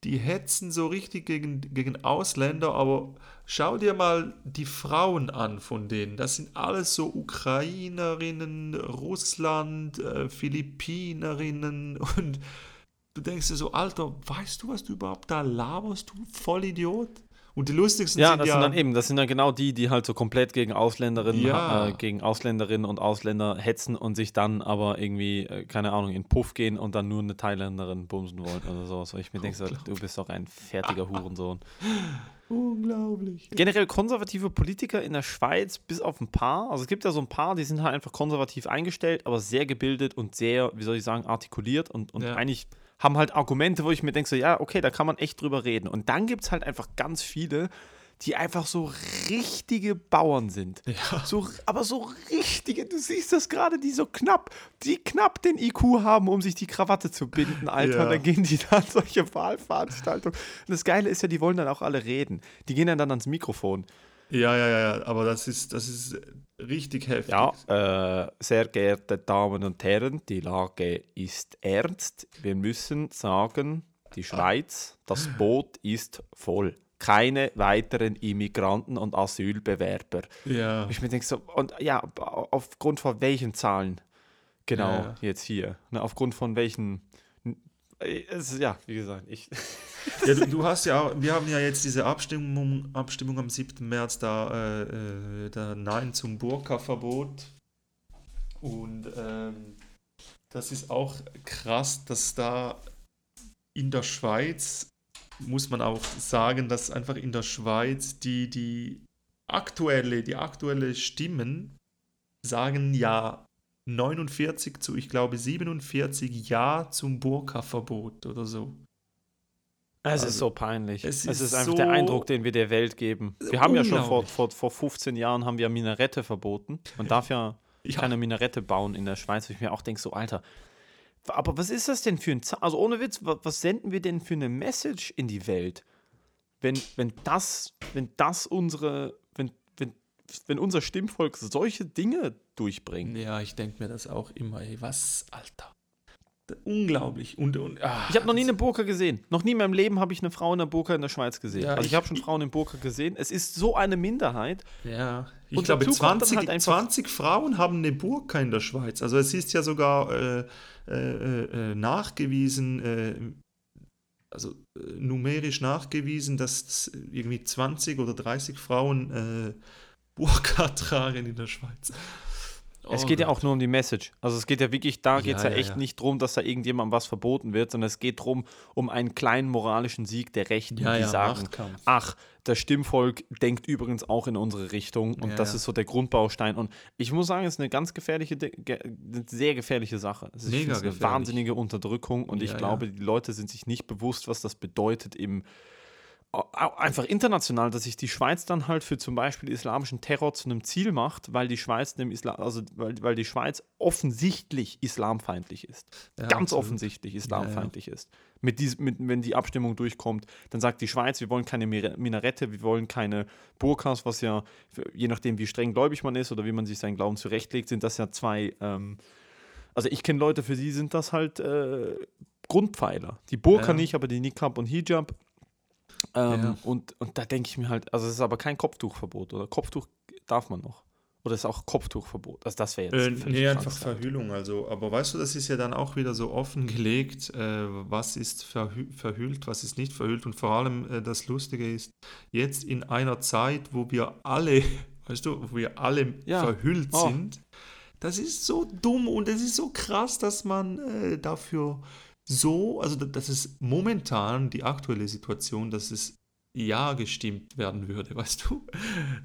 die hetzen so richtig gegen, gegen Ausländer, aber schau dir mal die Frauen an von denen. Das sind alles so Ukrainerinnen, Russland, äh, Philippinerinnen und du denkst dir so, Alter, weißt du, was du überhaupt da laberst, du Vollidiot? Und die lustigsten Ja, sind das ja... sind dann eben, das sind dann genau die, die halt so komplett gegen Ausländerinnen, Ja. äh, gegen Ausländerinnen und Ausländer hetzen und sich dann aber irgendwie, äh, keine Ahnung, in Puff gehen und dann nur eine Thailänderin bumsen wollen oder sowas. Weil ich mir denke, so, du bist doch ein fertiger Hurensohn. Unglaublich. Generell konservative Politiker in der Schweiz, bis auf ein paar. Also es gibt ja so ein paar, die sind halt einfach konservativ eingestellt, aber sehr gebildet und sehr, wie soll ich sagen, artikuliert und, und Ja. eigentlich haben halt Argumente, wo ich mir denke, so, ja, okay, da kann man echt drüber reden. Und dann gibt es halt einfach ganz viele, die einfach so richtige Bauern sind. Ja. So, aber so richtige, du siehst das gerade, die so knapp, die knapp den IQ haben, um sich die Krawatte zu binden, Alter. Ja. Und dann gehen die da an solche Wahlveranstaltungen. Und das Geile ist ja, die wollen dann auch alle reden. Die gehen dann, dann ans Mikrofon. Ja, ja, ja, ja, aber das ist, das ist richtig heftig. Ja, äh, sehr geehrte Damen und Herren, die Lage ist ernst. Wir müssen sagen, die Schweiz, das Boot ist voll. Keine weiteren Immigranten und Asylbewerber. Ja. Ich mir denke so, und ja, aufgrund von welchen Zahlen? Genau, Ja, jetzt hier. Ne, aufgrund von welchen. Äh, Es, ja, wie gesagt, ich. ja du, du hast ja wir haben ja jetzt diese Abstimmung, Abstimmung am 7. März da, äh, äh, da Nein zum Burka-Verbot. Und ähm, das ist auch krass, dass da in der Schweiz, muss man auch sagen, dass einfach in der Schweiz die, die aktuelle, die aktuelle Stimmen sagen ja 49 zu, ich glaube 47 Ja zum Burka-Verbot oder so. Es Also, ist so peinlich. es Es ist ist, einfach so- der Eindruck, den wir der Welt geben. Wir haben ja schon vor, vor, vor 15 Jahren haben wir Minarette verboten. Man darf ja Ja. keine Minarette bauen in der Schweiz, wo ich mir auch denke, so, Alter, aber was ist das denn für ein, Za- also ohne Witz, wa- was senden wir denn für eine Message in die Welt, wenn, wenn das, wenn das unsere, wenn, unser Stimmvolk solche Dinge durchbringt? Ja, ich denke mir das auch immer, ey, was, Alter. Unglaublich. Und, und, ah, Ich habe noch nie eine Burka gesehen. Noch nie in meinem Leben habe ich eine Frau in der Burka in der Schweiz gesehen. Ja, also ich, ich- habe schon Frauen in Burka gesehen. Es ist so eine Minderheit. Ja, ich Und glaube, dazu kommt dann 20, halt einfach- 20 Frauen haben eine Burka in der Schweiz. Also es ist ja sogar äh, äh, äh, nachgewiesen, äh, also äh, numerisch nachgewiesen, dass irgendwie 20 oder 30 Frauen äh, Burka tragen in der Schweiz. Es Oh geht ja Gott. auch nur um die Message. Also es geht ja wirklich, da geht es ja, ja, echt ja. nicht drum, dass da irgendjemandem was verboten wird, sondern es geht darum, um einen kleinen moralischen Sieg der Rechten, die sagen, Machtkampf. ach, das Stimmvolk denkt übrigens auch in unsere Richtung und das ist so der Grundbaustein. Und ich muss sagen, es ist eine ganz gefährliche, eine sehr gefährliche Sache. Es ist, Mega es eine wahnsinnige Unterdrückung und ich glaube, die Leute sind sich nicht bewusst, was das bedeutet im einfach international, dass sich die Schweiz dann halt für zum Beispiel islamischen Terror zu einem Ziel macht, weil die Schweiz dem Islam, also weil, weil die Schweiz offensichtlich islamfeindlich ist. Ja, Ganz absolut. offensichtlich islamfeindlich ist. Mit dies, mit, wenn die Abstimmung durchkommt, dann sagt die Schweiz, wir wollen keine Minarette, wir wollen keine Burkas, was ja, je nachdem wie streng gläubig man ist oder wie man sich seinen Glauben zurechtlegt, sind das ja zwei, ähm, also ich kenne Leute, für die sind das halt äh, Grundpfeiler. Die Burka Ja. nicht, aber die Niqab und Hijab. Ähm, Ja. und, und da denke ich mir halt, also es ist aber kein Kopftuchverbot, oder? Kopftuch darf man noch. Oder ist auch Kopftuchverbot? Also das wäre jetzt. Äh, nee, einfach. Verhüllung. Also, aber weißt du, das ist ja dann auch wieder so offengelegt, äh, was ist verhü verhüllt, was ist nicht verhüllt. Und vor allem äh, das Lustige ist, jetzt in einer Zeit, wo wir alle, weißt du, wo wir alle Ja. verhüllt Oh. sind, das ist so dumm und es ist so krass, dass man äh, dafür so, also da- das ist momentan die aktuelle Situation, dass es ja gestimmt werden würde, weißt du?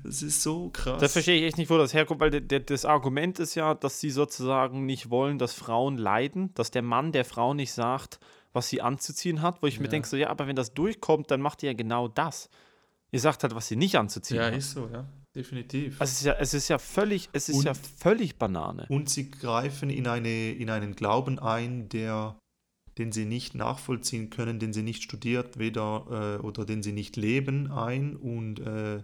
Das ist so krass. Das verstehe ich echt nicht, wo das herkommt, weil das Argument ist ja, dass sie sozusagen nicht wollen, dass Frauen leiden, dass der Mann der Frau nicht sagt, was sie anzuziehen hat, wo ich mir Ja. denke, so, ja, aber wenn das durchkommt, dann macht ihr ja genau das. Ihr sagt halt, was sie nicht anzuziehen Ja, hat. ist so, ja, definitiv. Also es ist ja, es ist ja völlig, es ist Und- ja völlig Banane. Und sie greifen in, eine, in einen Glauben ein, der, den sie nicht nachvollziehen können, den sie nicht studiert, weder äh, oder den sie nicht leben, ein. Und äh,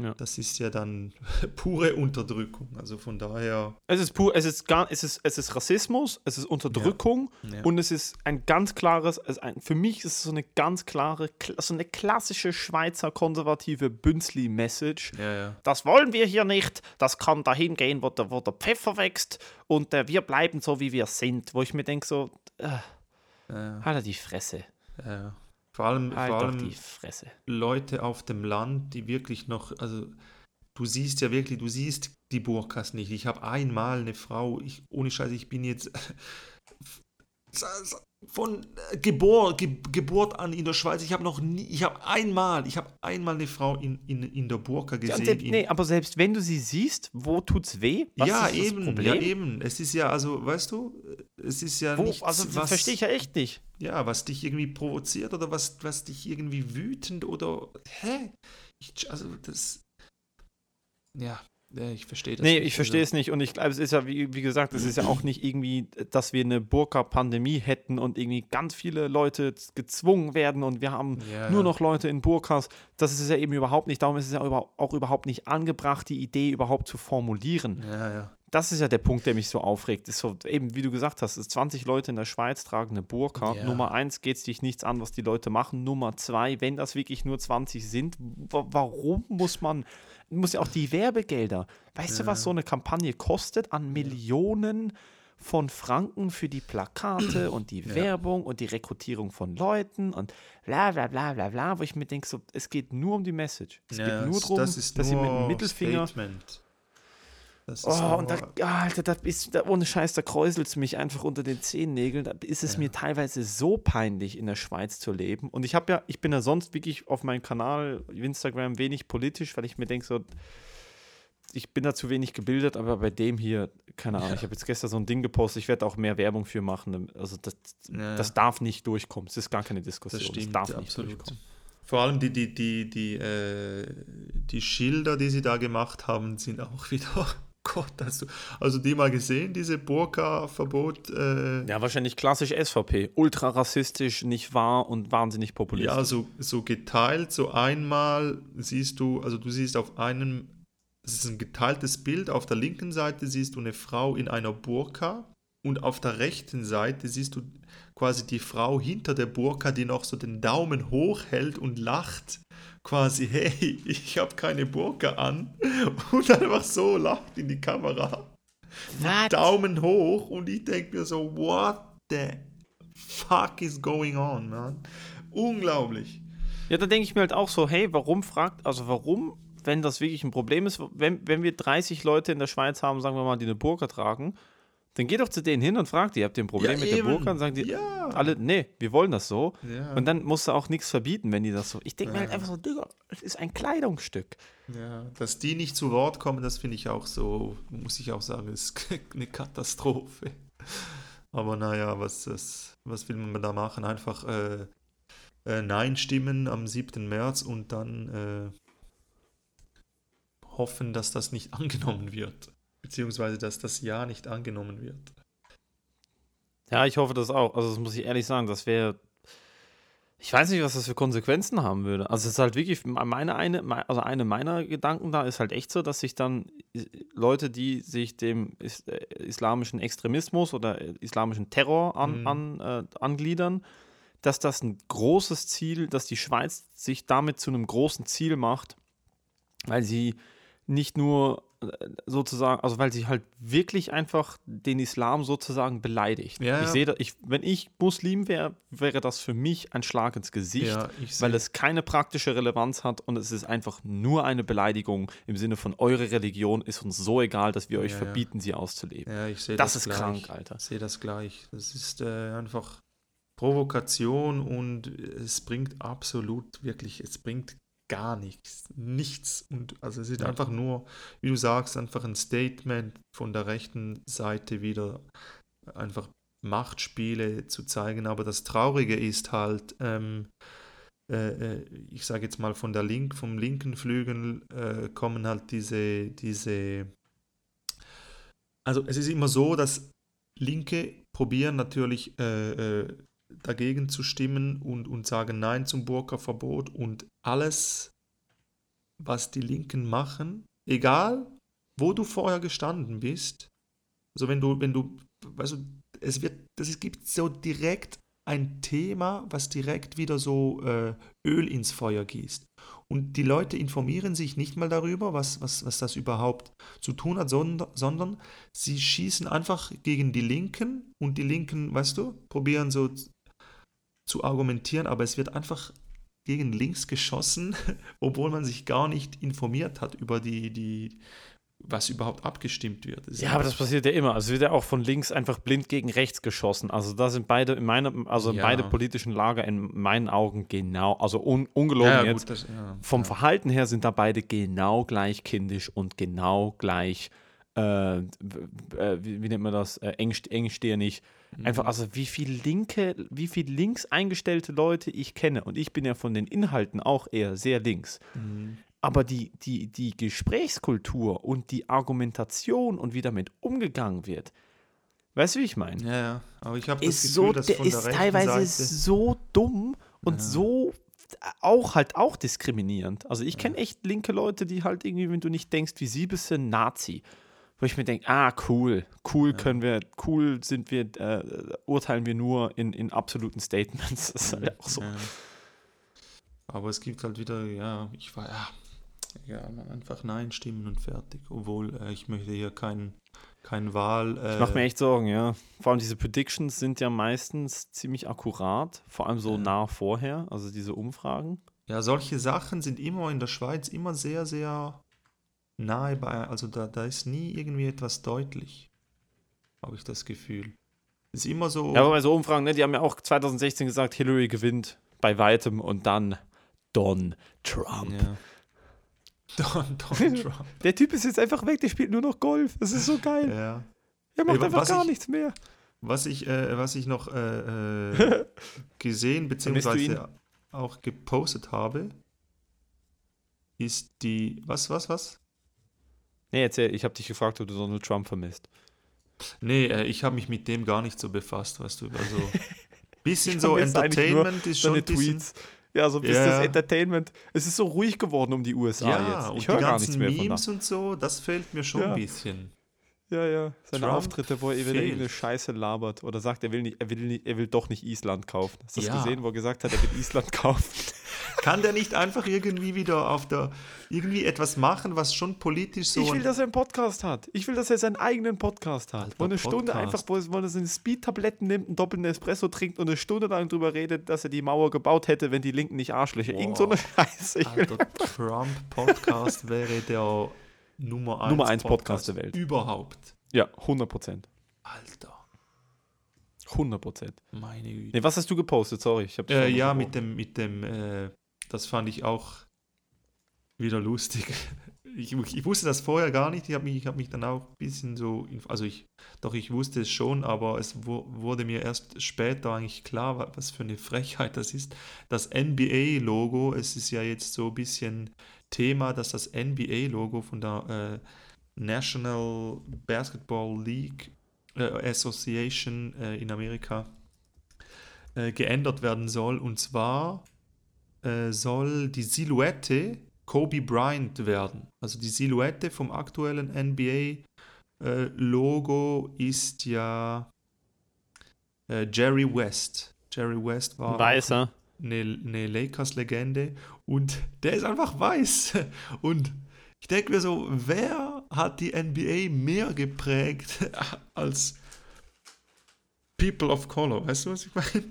Ja. das ist ja dann pure Unterdrückung. Also von daher. Es ist pur, es ist gar, es ist, es ist Rassismus, es ist Unterdrückung Ja. und es ist ein ganz klares, es ist ein, für mich ist es so eine ganz klare, kla- so eine klassische Schweizer konservative Bünzli-Message. ja, ja. Das wollen wir hier nicht, das kann dahin gehen, wo der, wo der Pfeffer wächst und äh, wir bleiben so, wie wir sind. Wo ich mir denke, so, äh, ja, halt die Fresse, ja. Vor allem, halt vor allem die Fresse. Leute auf dem Land, die wirklich noch, also du siehst ja wirklich, du siehst die Burkas nicht. Ich habe einmal eine Frau, ich, ohne Scheiß, ich bin jetzt von Geburt, Ge Geburt an in der Schweiz, ich habe noch nie, ich habe einmal, ich habe einmal eine Frau in, in, in der Burka Ja, gesehen. in- nee, aber selbst wenn du sie siehst, wo tut's weh? Was ja, das eben, Problem? ja, eben. Es ist ja, also, weißt du, es ist ja Wo, nichts, also was, verstehe ich ja echt nicht. ja, was dich irgendwie provoziert oder was, was dich irgendwie wütend oder, hä? Ich, also, das, ja, ja, ich verstehe das Nee, nicht. ich verstehe also, es nicht. Und ich glaube, es ist ja, wie, wie gesagt, es ist ja auch nicht irgendwie, dass wir eine Burka-Pandemie hätten und irgendwie ganz viele Leute gezwungen werden und wir haben Ja, nur noch Leute in Burkas. Das ist es ja eben überhaupt nicht. Darum ist es ja auch überhaupt nicht angebracht, die Idee überhaupt zu formulieren. Ja, ja. Das ist ja der Punkt, der mich so aufregt. Ist so, eben, wie du gesagt hast, es 20 Leute in der Schweiz tragen eine Burka. Ja. Nummer eins geht es dich nichts an, was die Leute machen. Nummer zwei, wenn das wirklich nur 20 sind, wa- warum muss man, muss ja auch die Werbegelder, weißt du, was so eine Kampagne kostet an Millionen von Franken für die Plakate und die Werbung und die Rekrutierung von Leuten und bla bla bla bla bla, wo ich mir denke, so, es geht nur um die Message. Es ja, geht nur darum, das dass sie mit dem nur Mittelfinger Statement. Das ist Oh, und da, nur- Alter, da ist, da, ohne Scheiß, da kräuselt es mich einfach unter den Zehennägeln. Da ist es mir teilweise so peinlich, in der Schweiz zu leben. Und ich habe ja, ich bin ja sonst wirklich auf meinem Kanal, Instagram, wenig politisch, weil ich mir denke, so, ich bin da zu wenig gebildet, aber bei dem hier, keine Ahnung, ich habe jetzt gestern so ein Ding gepostet, ich werde auch mehr Werbung für machen. Also das, Ja. das darf nicht durchkommen. Es ist gar keine Diskussion. Das stimmt, darf nicht absolut. durchkommen. Vor allem die, die, die, die, äh, die Schilder, die sie da gemacht haben, sind auch wieder, Gott, hast du, also die mal gesehen, diese Burka-Verbot? Äh, Ja, wahrscheinlich klassisch SVP. Ultra rassistisch, nicht wahr und wahnsinnig populistisch. Ja, so, so geteilt, so einmal siehst du, also du siehst auf einem, es ist ein geteiltes Bild, auf der linken Seite siehst du eine Frau in einer Burka und auf der rechten Seite siehst du quasi die Frau hinter der Burka, die noch so den Daumen hoch hält und lacht. Quasi, hey, ich habe keine Burka an. Und einfach so lacht in die Kamera. What? Daumen hoch und ich denke mir so, what the fuck is going on, man? Unglaublich. Ja, da denke ich mir halt auch so, hey, warum fragt, also warum, wenn das wirklich ein Problem ist, wenn, wenn wir 30 Leute in der Schweiz haben, sagen wir mal, die eine Burka tragen, dann geht doch zu denen hin und fragt die, habt ihr ein Problem Ja, mit der eben. Burka? Und sagen die, Ja. alle, nee, wir wollen das so. Ja. Und dann musst du auch nichts verbieten, wenn die das so. Ich denke mir halt einfach so, Digga, es ist ein Kleidungsstück. Ja, dass die nicht zu Wort kommen, das finde ich auch so, muss ich auch sagen, ist eine Katastrophe. Aber naja, was, das, was will man da machen? Einfach, äh, äh, Nein stimmen am 7. März und dann äh, hoffen, dass das nicht angenommen wird. Beziehungsweise, dass das Ja nicht angenommen wird. Ja, ich hoffe das auch. Also, das muss ich ehrlich sagen, das wäre. Ich weiß nicht, was das für Konsequenzen haben würde. Also, es ist halt wirklich, meine eine, also eine meiner Gedanken da ist halt echt so, dass sich dann Leute, die sich dem äh, islamischen Extremismus oder islamischen Terror an, mhm. an, äh, angliedern, dass das ein großes Ziel, dass die Schweiz sich damit zu einem großen Ziel macht, weil sie nicht nur äh, sozusagen, also weil sie halt wirklich einfach den Islam sozusagen beleidigt. Ja, ich sehe, ich, wenn ich Muslim wäre, wäre das für mich ein Schlag ins Gesicht, ja, weil es keine praktische Relevanz hat und es ist einfach nur eine Beleidigung im Sinne von eure Religion ist uns so egal, dass wir euch ja, verbieten, sie auszuleben. Ja, ich sehe das, das ist gleich. krank, Alter. Ich sehe das gleich. Das ist äh, einfach Provokation und es bringt absolut wirklich, es bringt gar nichts. Nichts. Und also es ist ja. einfach nur, wie du sagst, einfach ein Statement von der rechten Seite wieder einfach Machtspiele zu zeigen. Aber das Traurige ist halt, ähm, äh, äh ich sage jetzt mal von der Link, vom linken Flügel äh, kommen halt diese, diese, also es ist immer so, dass Linke probieren natürlich äh, äh dagegen zu stimmen und, und sagen Nein zum Burka-Verbot und alles, was die Linken machen, egal wo du vorher gestanden bist, also wenn du, wenn du, weißt du, es wird, es gibt so direkt ein Thema, was direkt wieder so äh, Öl ins Feuer gießt. Und die Leute informieren sich nicht mal darüber, was, was, was das überhaupt zu tun hat, sondern, sondern sie schießen einfach gegen die Linken und die Linken, weißt du, probieren so zu argumentieren, aber es wird einfach gegen links geschossen, obwohl man sich gar nicht informiert hat über die, die was überhaupt abgestimmt wird. ja, aber das passiert ja immer. Also es wird ja auch von links einfach blind gegen rechts geschossen. Also da sind beide in meiner, also ja. beide politischen Lager in meinen Augen genau, also un, ungelogen ja, jetzt. Gut, das, ja, vom Verhalten her sind da beide genau gleich kindisch und genau gleich, äh, äh, wie, wie, nennt man das, äh, eng, engstirnig. Einfach, mhm. also wie viel linke, wie viel links eingestellte Leute ich kenne. Und ich bin ja von den Inhalten auch eher sehr links. Mhm. Aber die, die, die Gesprächskultur und die Argumentation und wie damit umgegangen wird, weißt du, wie ich meine? Ja, ja. Aber ich habe das Gefühl, so, dass von ist der teilweise Seite so dumm und ja. so auch halt auch diskriminierend. Also ich kenne echt linke Leute, die halt irgendwie, wenn du nicht denkst, wie sie bist, ein Nazi wo ich mir denke, ah, cool, cool können wir, cool sind wir, äh, urteilen wir nur in, in absoluten Statements. Das ist halt auch so. Aber es gibt halt wieder, ja, ich war, ja, ja, einfach Nein stimmen und fertig. Obwohl äh, ich möchte hier keinen kein Wahl. Äh, ich mache mir echt Sorgen, ja. Vor allem diese Predictions sind ja meistens ziemlich akkurat, vor allem so ja. nah vorher, also diese Umfragen. Ja, solche Sachen sind immer in der Schweiz immer sehr, sehr nahe bei, also da, da ist nie irgendwie etwas deutlich, habe ich das Gefühl. Ist immer so. Ja, aber bei so Umfragen, ne, die haben ja auch 2016 gesagt, Hillary gewinnt bei weitem und dann Don Trump. Ja. Don, Don Trump. der Typ ist jetzt einfach weg, der spielt nur noch Golf. Das ist so geil. Ja. Er macht Ey, einfach gar ich, nichts mehr. Was ich, äh, was ich noch äh, äh, gesehen bzw. auch gepostet habe, ist die. Was, was, was? Nee, erzähl, ich habe dich gefragt, ob du Donald Trump vermisst. Nee, äh, ich habe mich mit dem gar nicht so befasst, weißt du. Also, bisschen so Entertainment ist schon. Tweets. Ja, so ein bisschen yeah. das Entertainment. Es ist so ruhig geworden um die USA ja, jetzt. Ich höre gar nichts mehr Memes von da. und so, das fällt mir schon ja. ein bisschen. Ja, ja. Seine Trump Auftritte, wo er wieder irgendeine Scheiße labert oder sagt, er will, nicht, er, will nicht, er will doch nicht Island kaufen. Hast du das ja. gesehen, wo er gesagt hat, er will Island kaufen? Kann der nicht einfach irgendwie wieder auf der, irgendwie etwas machen, was schon politisch so. Ich will, dass er einen Podcast hat. Ich will, dass er seinen eigenen Podcast hat. Alter, wo eine Podcast. Stunde einfach, wo, er seine Speed-Tabletten nimmt, einen doppelten Espresso trinkt und eine Stunde lang drüber redet, dass er die Mauer gebaut hätte, wenn die Linken nicht Arschlöcher. Wow. Irgend so eine Scheiße. Ich Alter, Trump-Podcast wäre der Nummer 1 Nummer eins Podcast, Podcast der Welt. Überhaupt. Ja, 100 Prozent. Alter. 100 Prozent. Meine Güte. Nee, was hast du gepostet? Sorry, ich habe äh, Ja, mit dem, mit dem, äh, das fand ich auch wieder lustig. ich, ich wusste das vorher gar nicht. Ich habe mich, hab mich dann auch ein bisschen so, also ich, doch ich wusste es schon, aber es wurde mir erst später eigentlich klar, was für eine Frechheit das ist. Das NBA-Logo, es ist ja jetzt so ein bisschen Thema, dass das NBA-Logo von der äh, National Basketball League äh, Association äh, in Amerika äh, geändert werden soll. Und zwar äh, soll die Silhouette Kobe Bryant werden. Also die Silhouette vom aktuellen NBA-Logo äh, ist ja äh, Jerry West. Jerry West war Weißer. Eine, eine Lakers-Legende und der ist einfach weiß. Und ich denke mir so, wer hat die NBA mehr geprägt als People of Color? Weißt du, was ich meine?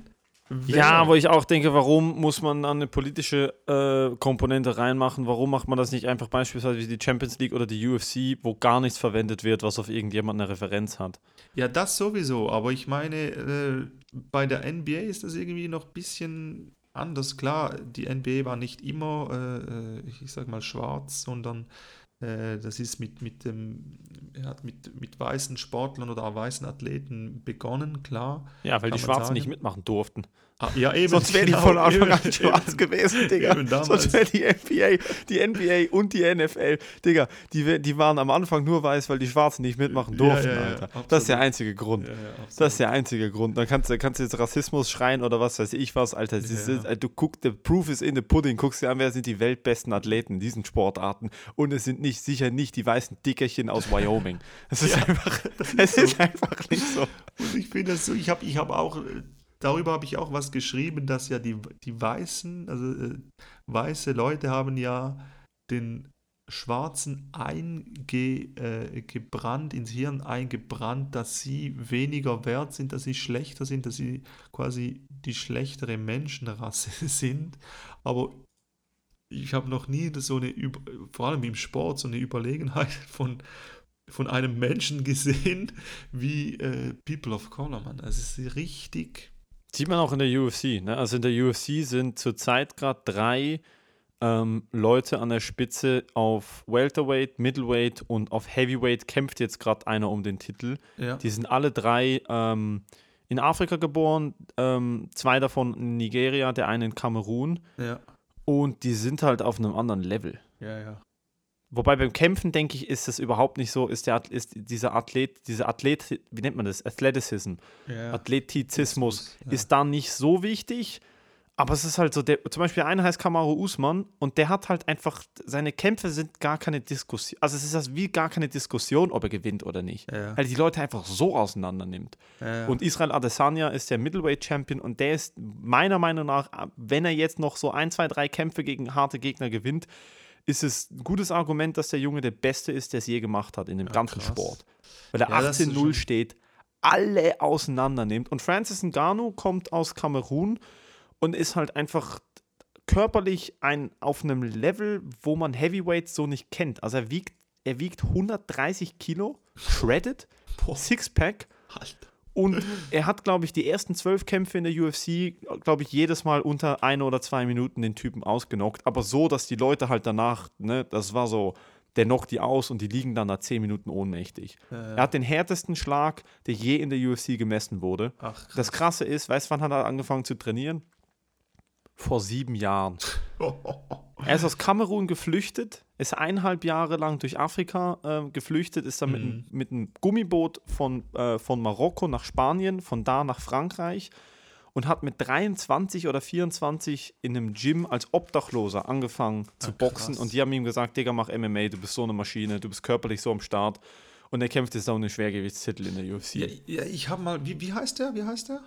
Ja, wo ich auch denke, warum muss man eine politische äh, Komponente reinmachen? Warum macht man das nicht einfach beispielsweise wie die Champions League oder die UFC, wo gar nichts verwendet wird, was auf irgendjemand eine Referenz hat? Ja, das sowieso, aber ich meine, äh, bei der NBA ist das irgendwie noch ein bisschen anders. Klar, die NBA war nicht immer, äh, äh, ich sag mal, schwarz, sondern das ist mit, mit, dem, er hat mit, mit weißen Sportlern oder weißen Athleten begonnen, klar. Ja, weil die Schwarzen sagen. nicht mitmachen durften. Ah, ja, eben. Sonst wäre die genau, von Anfang an schwarz gewesen, Digga. Sonst wäre die NBA, die NBA und die NFL, Digga, die, die waren am Anfang nur weiß, weil die Schwarzen nicht mitmachen durften, ja, ja, Alter. das ist der einzige Grund. das ist der einzige Grund. Dann kannst, kannst du jetzt Rassismus schreien oder was weiß ich was, Alter. Ist, du guckst, the proof is in the pudding, guckst dir an, wer sind die weltbesten Athleten in diesen Sportarten. Und es sind nicht sicher nicht die weißen Dickerchen aus Wyoming. Es ist, einfach, es ist einfach nicht so. Und ich finde das so, ich habe ich hab auch äh, darüber habe ich auch was geschrieben, dass ja die, die Weißen, also äh, weiße Leute haben ja den Schwarzen eingebrannt, äh, ins Hirn eingebrannt, dass sie weniger wert sind, dass sie schlechter sind, dass sie quasi die schlechtere Menschenrasse sind. Aber ich habe noch nie so eine, vor allem im Sport, so eine Überlegenheit von, von einem Menschen gesehen wie äh, People of Color, man. Also es ist richtig Sieht man auch in der UFC. Ne? Also in der UFC sind zurzeit gerade drei ähm, Leute an der Spitze auf Welterweight, Middleweight und auf Heavyweight kämpft jetzt gerade einer um den Titel. Ja. Die sind alle drei ähm, in Afrika geboren, ähm, zwei davon in Nigeria, der eine in Kamerun. Ja. Und die sind halt auf einem anderen Level. Ja, ja. Wobei beim Kämpfen, denke ich, ist das überhaupt nicht so, ist, der, ist dieser Athlet, dieser Athlet, wie nennt man das? Athleticism, ja. Athletizismus ja. ist da nicht so wichtig. Aber es ist halt so, der, zum Beispiel einer heißt Kamaru Usman und der hat halt einfach, seine Kämpfe sind gar keine Diskussion. Also es ist das wie gar keine Diskussion, ob er gewinnt oder nicht. Ja. Weil die Leute einfach so auseinander nimmt. Und Israel Adesanya ist der Middleweight Champion und der ist meiner Meinung nach, wenn er jetzt noch so ein, zwei, drei Kämpfe gegen harte Gegner gewinnt, ist es ein gutes Argument, dass der Junge der Beste ist, der es je gemacht hat in dem ja, ganzen krass. Sport. Weil er ja, 18-0 steht, alle auseinander nimmt. Und Francis Ngannou kommt aus Kamerun und ist halt einfach körperlich ein, auf einem Level, wo man Heavyweights so nicht kennt. Also er wiegt, er wiegt 130 Kilo, shredded, Sixpack. Alter. Und er hat, glaube ich, die ersten zwölf Kämpfe in der UFC, glaube ich, jedes Mal unter ein oder zwei Minuten den Typen ausgenockt. Aber so, dass die Leute halt danach, ne, das war so, der knockt die aus und die liegen dann nach zehn Minuten ohnmächtig. Ja, Er hat den härtesten Schlag, der je in der UFC gemessen wurde. Ach, krass. Das Krasse ist, weißt du, wann hat er angefangen zu trainieren? Vor sieben Jahren. er ist aus Kamerun geflüchtet, ist eineinhalb Jahre lang durch Afrika äh, geflüchtet, ist dann mhm. mit, mit einem Gummiboot von, äh, von Marokko nach Spanien, von da nach Frankreich und hat mit 23 oder 24 in einem Gym als Obdachloser angefangen zu ja, boxen. Und die haben ihm gesagt, Digga, mach MMA, du bist so eine Maschine, du bist körperlich so am Start. Und er kämpft jetzt auch einen Schwergewichtstitel in der UFC. Ja, ja ich habe mal, wie, wie heißt der? Wie heißt der?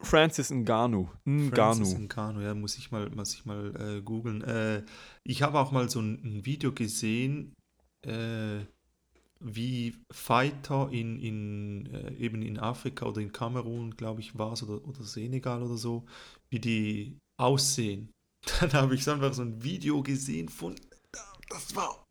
Francis Ngannou. Ngannou. Francis Ngannou, ja, muss ich mal, muss ich mal äh, googeln. Äh, ich habe auch mal so ein, ein Video gesehen, äh, wie Fighter in, in äh, eben in Afrika oder in Kamerun, glaube ich, war es, oder, oder Senegal oder so, wie die aussehen. Dann habe ich einfach so ein Video gesehen von, das war,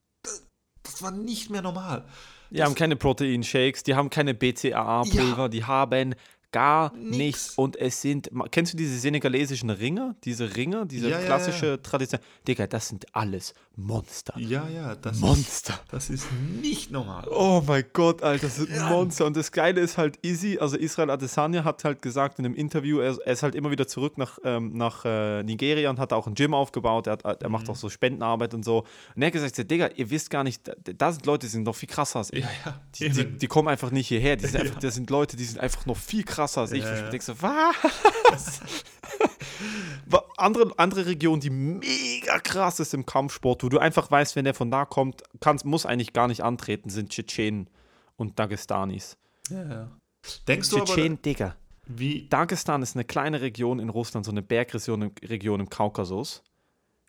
das war nicht mehr normal. Die das, haben keine Proteinshakes, die haben keine BCAA-Pulver, ja. die haben gar Nix. nichts. Und es sind, kennst du diese senegalesischen Ringer? Diese Ringer, diese Ja, ja, klassische ja. Tradition. Digga, das sind alles Monster. Ja, ja, das, Monster. Ist, das ist nicht normal. Oh mein Gott, Alter, das sind Ja. Monster. Und das Geile ist halt, Izzy, also Israel Adesanya hat halt gesagt in einem Interview, er, er ist halt immer wieder zurück nach, ähm, nach äh, Nigeria und hat auch ein Gym aufgebaut. Er, hat, er Mhm. macht auch so Spendenarbeit und so. Und er hat gesagt, Digga, ihr wisst gar nicht, da, sind Leute, die sind noch viel krasser als ich. Ja, ja. Die, die, die kommen einfach nicht hierher. Sind einfach, das sind Leute, die sind einfach noch viel krasser als ich. Ja, Und ich ja. denke so, was? Wa- andere, andere Region, die mega krass ist im Kampfsport, wo du einfach weißt, wenn der von da kommt, kannst, muss eigentlich gar nicht antreten, sind Tschetschenen und Dagestanis. ja, ja. Denkst du aber, Digga. wie, Dagestan ist eine kleine Region in Russland, so eine Bergregion im, Region im Kaukasus.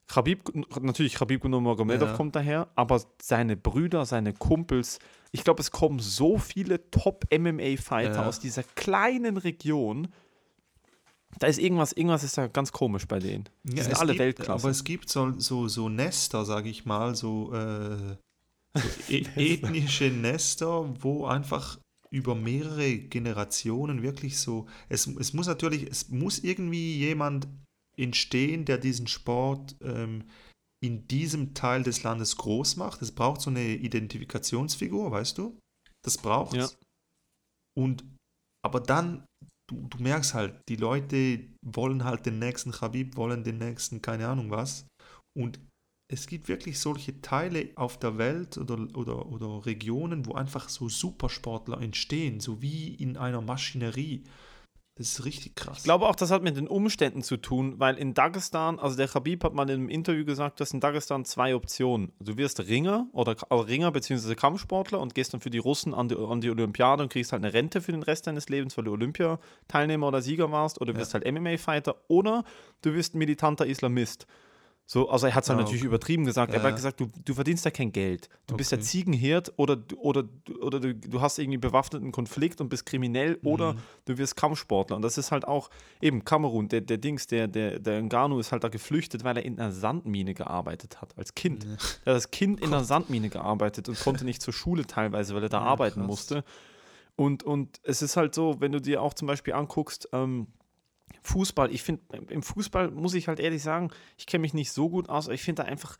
Khabib, natürlich Khabib Nurmagomedov Ja. kommt daher, aber seine Brüder, seine Kumpels, ich glaube, es kommen so viele Top-MMA-Fighter Ja. aus dieser kleinen Region. Da ist irgendwas, irgendwas ist da ganz komisch bei denen. Die Ja, sind alle gibt, Weltklasse. Aber es gibt so, so, so Nester, sage ich mal, so, äh, so e ethnische Nester, wo einfach über mehrere Generationen wirklich so, es, es muss natürlich, es muss irgendwie jemand entstehen, der diesen Sport ähm, in diesem Teil des Landes groß macht. Es braucht so eine Identifikationsfigur, weißt du? Das braucht Ja. Und aber dann, du, du merkst halt, die Leute wollen halt den nächsten Khabib, wollen den nächsten, keine Ahnung was. Und es gibt wirklich solche Teile auf der Welt oder, oder, oder Regionen, wo einfach so Supersportler entstehen, so wie in einer Maschinerie. Das ist richtig krass. Ich glaube auch, das hat mit den Umständen zu tun, weil in Dagestan, also der Khabib hat mal in einem Interview gesagt, du hast in Dagestan zwei Optionen. Du wirst Ringer oder also Ringer bzw. Kampfsportler und gehst dann für die Russen an die, an die Olympiade und kriegst halt eine Rente für den Rest deines Lebens, weil du Olympiateilnehmer oder Sieger warst, oder du wirst halt MMA-Fighter oder du wirst militanter Islamist. So, also er hat es halt Ah, natürlich okay. übertrieben gesagt. er Ja, hat ja. gesagt, du, du verdienst ja kein Geld. Du bist ja Okay. Ziegenhirt oder, du- oder, oder du, du hast irgendwie bewaffneten Konflikt und bist kriminell oder Mhm. du wirst Kampfsportler. Und das ist halt auch eben Kamerun, der, der Dings, der, der, der Ngannou ist halt da geflüchtet, weil er in einer Sandmine gearbeitet hat, als Kind. Er hat als Kind in einer Sandmine gearbeitet und konnte nicht zur Schule teilweise, weil er da Ja, arbeiten krass. musste. Und, und es ist halt so, wenn du dir auch zum Beispiel anguckst, ähm, Fußball, ich finde, im Fußball muss ich halt ehrlich sagen, ich kenne mich nicht so gut aus, aber ich finde da einfach,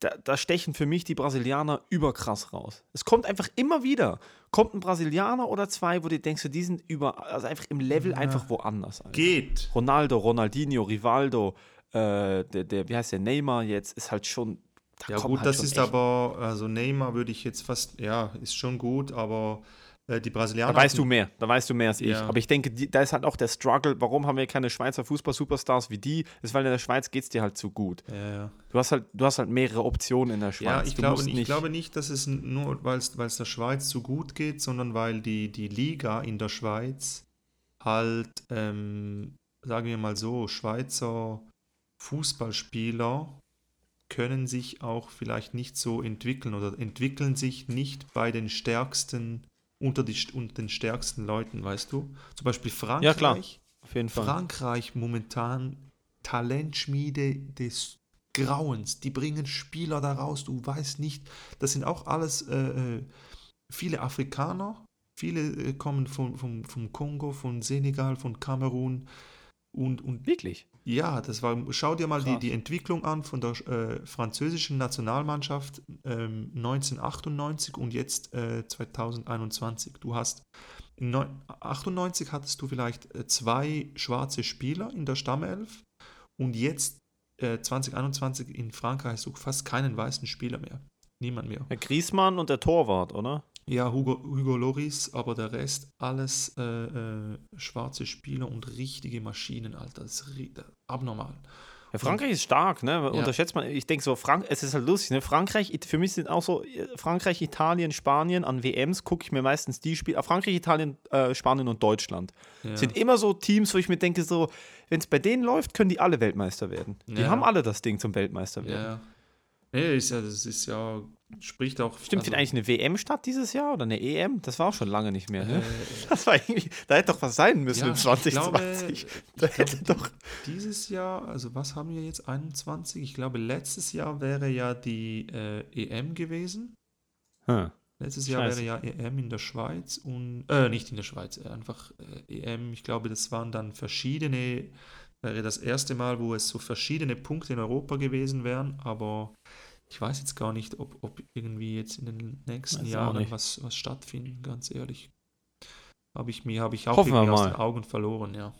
da, da stechen für mich die Brasilianer überkrass raus. Es kommt einfach immer wieder, kommt ein Brasilianer oder zwei, wo du denkst, die sind über, also einfach im Level einfach woanders. Alter. Geht. Ronaldo, Ronaldinho, Rivaldo, äh, der, der, wie heißt der, Neymar jetzt, ist halt schon, da Ja gut, halt das schon ist aber, also Neymar würde ich jetzt fast, ja, ist schon gut, aber die Brasilianer... Da weißt du mehr, da weißt du mehr als ich. Ja. Aber ich denke, die, da ist halt auch der Struggle, warum haben wir keine Schweizer Fußball-Superstars wie die? Ist, weil in der Schweiz geht es dir halt zu gut. Ja, ja. Du hast halt, du hast halt mehrere Optionen in der Schweiz. Ja, ich du glaube, musst ich glaube nicht, dass es nur, weil es der Schweiz so gut geht, sondern weil die, die Liga in der Schweiz halt, ähm, sagen wir mal so, Schweizer Fußballspieler können sich auch vielleicht nicht so entwickeln oder entwickeln sich nicht bei den stärksten, unter, die, unter den stärksten Leuten, weißt du? Zum Beispiel Frankreich. Ja, klar. Auf jeden Fall. Frankreich momentan Talentschmiede des Grauens. Die bringen Spieler da raus, du weißt nicht. Das sind auch alles äh, äh, viele Afrikaner. Viele äh, kommen von, vom, vom Kongo, von Senegal, von Kamerun. Und, und Wirklich? Ja, das war, schau dir mal die, die Entwicklung an von der äh, französischen Nationalmannschaft ähm, 1998 und jetzt äh, 2021. Du hast in 1998 hattest du vielleicht äh, zwei schwarze Spieler in der Stammelf und jetzt äh, 2021 in Frankreich hast du fast keinen weißen Spieler mehr. Niemand mehr. Der Griesmann und der Torwart, oder? Ja, Hugo, Hugo Loris, aber der Rest alles äh, äh, schwarze Spieler und richtige Maschinen, Alter. Das ist abnormal. Ja, Frankreich ist stark, ne? Unterschätzt man. Ich denke so, Frank es ist halt lustig, ne? Frankreich, für mich sind auch so äh, Frankreich, Italien, Spanien an WMs gucke ich mir meistens die Spiele. Frankreich, Italien, äh, Spanien und Deutschland Ja. sind immer so Teams, wo ich mir denke, so, wenn es bei denen läuft, können die alle Weltmeister werden. Die Ja. haben alle das Ding zum Weltmeister werden. Ja. Nee, ist ja, das ist ja, spricht auch. Stimmt, also, eigentlich eine WM statt dieses Jahr oder eine EM? Das war auch schon lange nicht mehr, ne? äh, Das war irgendwie, da hätte doch was sein müssen ja, in ich 2020. glaube, da hätte glaube, doch. Dieses Jahr, also was haben wir jetzt, 21? Ich glaube, letztes Jahr wäre ja die äh, EM gewesen. Hm. Letztes Jahr Scheiße. wäre ja EM in der Schweiz und, äh, nicht in der Schweiz, äh, einfach äh, EM, ich glaube, das waren dann verschiedene, wäre das erste Mal, wo es so verschiedene Punkte in Europa gewesen wären, aber ich weiß jetzt gar nicht, ob, ob irgendwie jetzt in den nächsten Weiß Jahren was, was stattfinden, ganz ehrlich. Habe ich mir, habe ich auch Hoffen irgendwie aus den Augen verloren, ja.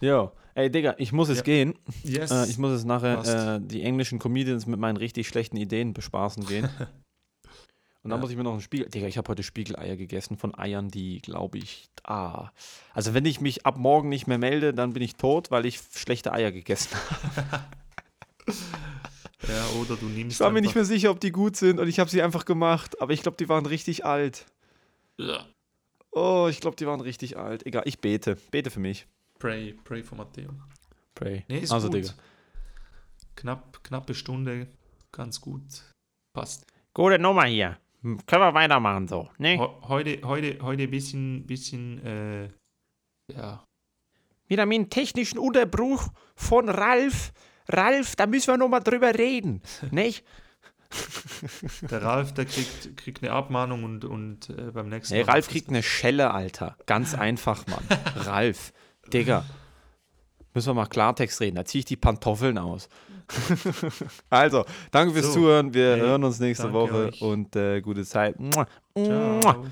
Ja. Ey, Digga, ich muss jetzt Ja. gehen. Yes. Äh, ich muss jetzt nachher äh, die englischen Comedians mit meinen richtig schlechten Ideen bespaßen gehen. Und dann Ja. muss ich mir noch ein Spiegel. Digga, ich habe heute Spiegeleier gegessen von Eiern, die, glaube ich. Ah. Also, wenn ich mich ab morgen nicht mehr melde, dann bin ich tot, weil ich schlechte Eier gegessen habe. ja, oder du nimmst Ich war mir nicht mehr sicher, ob die gut sind und ich habe sie einfach gemacht. Aber ich glaube, die waren richtig alt. Ja. Oh, ich glaube, die waren richtig alt. Egal, ich bete. Bete für mich. Pray, pray for Matteo. Pray. Nee, ist also, gut. Digga. Knapp, knappe Stunde, ganz gut. Passt. Gute Nummer hier. Können wir weitermachen so, ne? Ho- Heute, heute, heute ein bisschen, bisschen, äh, ja, Wieder mit einem technischen Unterbruch von Ralf. Ralf, da müssen wir nochmal drüber reden, nicht? der Ralf, der kriegt, kriegt eine Abmahnung und, und äh, beim nächsten Nee, Mal Ralf macht kriegt eine Schelle, Alter. Ganz einfach, Mann. Ralf, Digga. Müssen wir mal Klartext reden. Da ziehe ich die Pantoffeln aus. also, danke fürs So. Zuhören. Wir Hey, hören uns nächste Woche euch. und äh, gute Zeit. Ciao.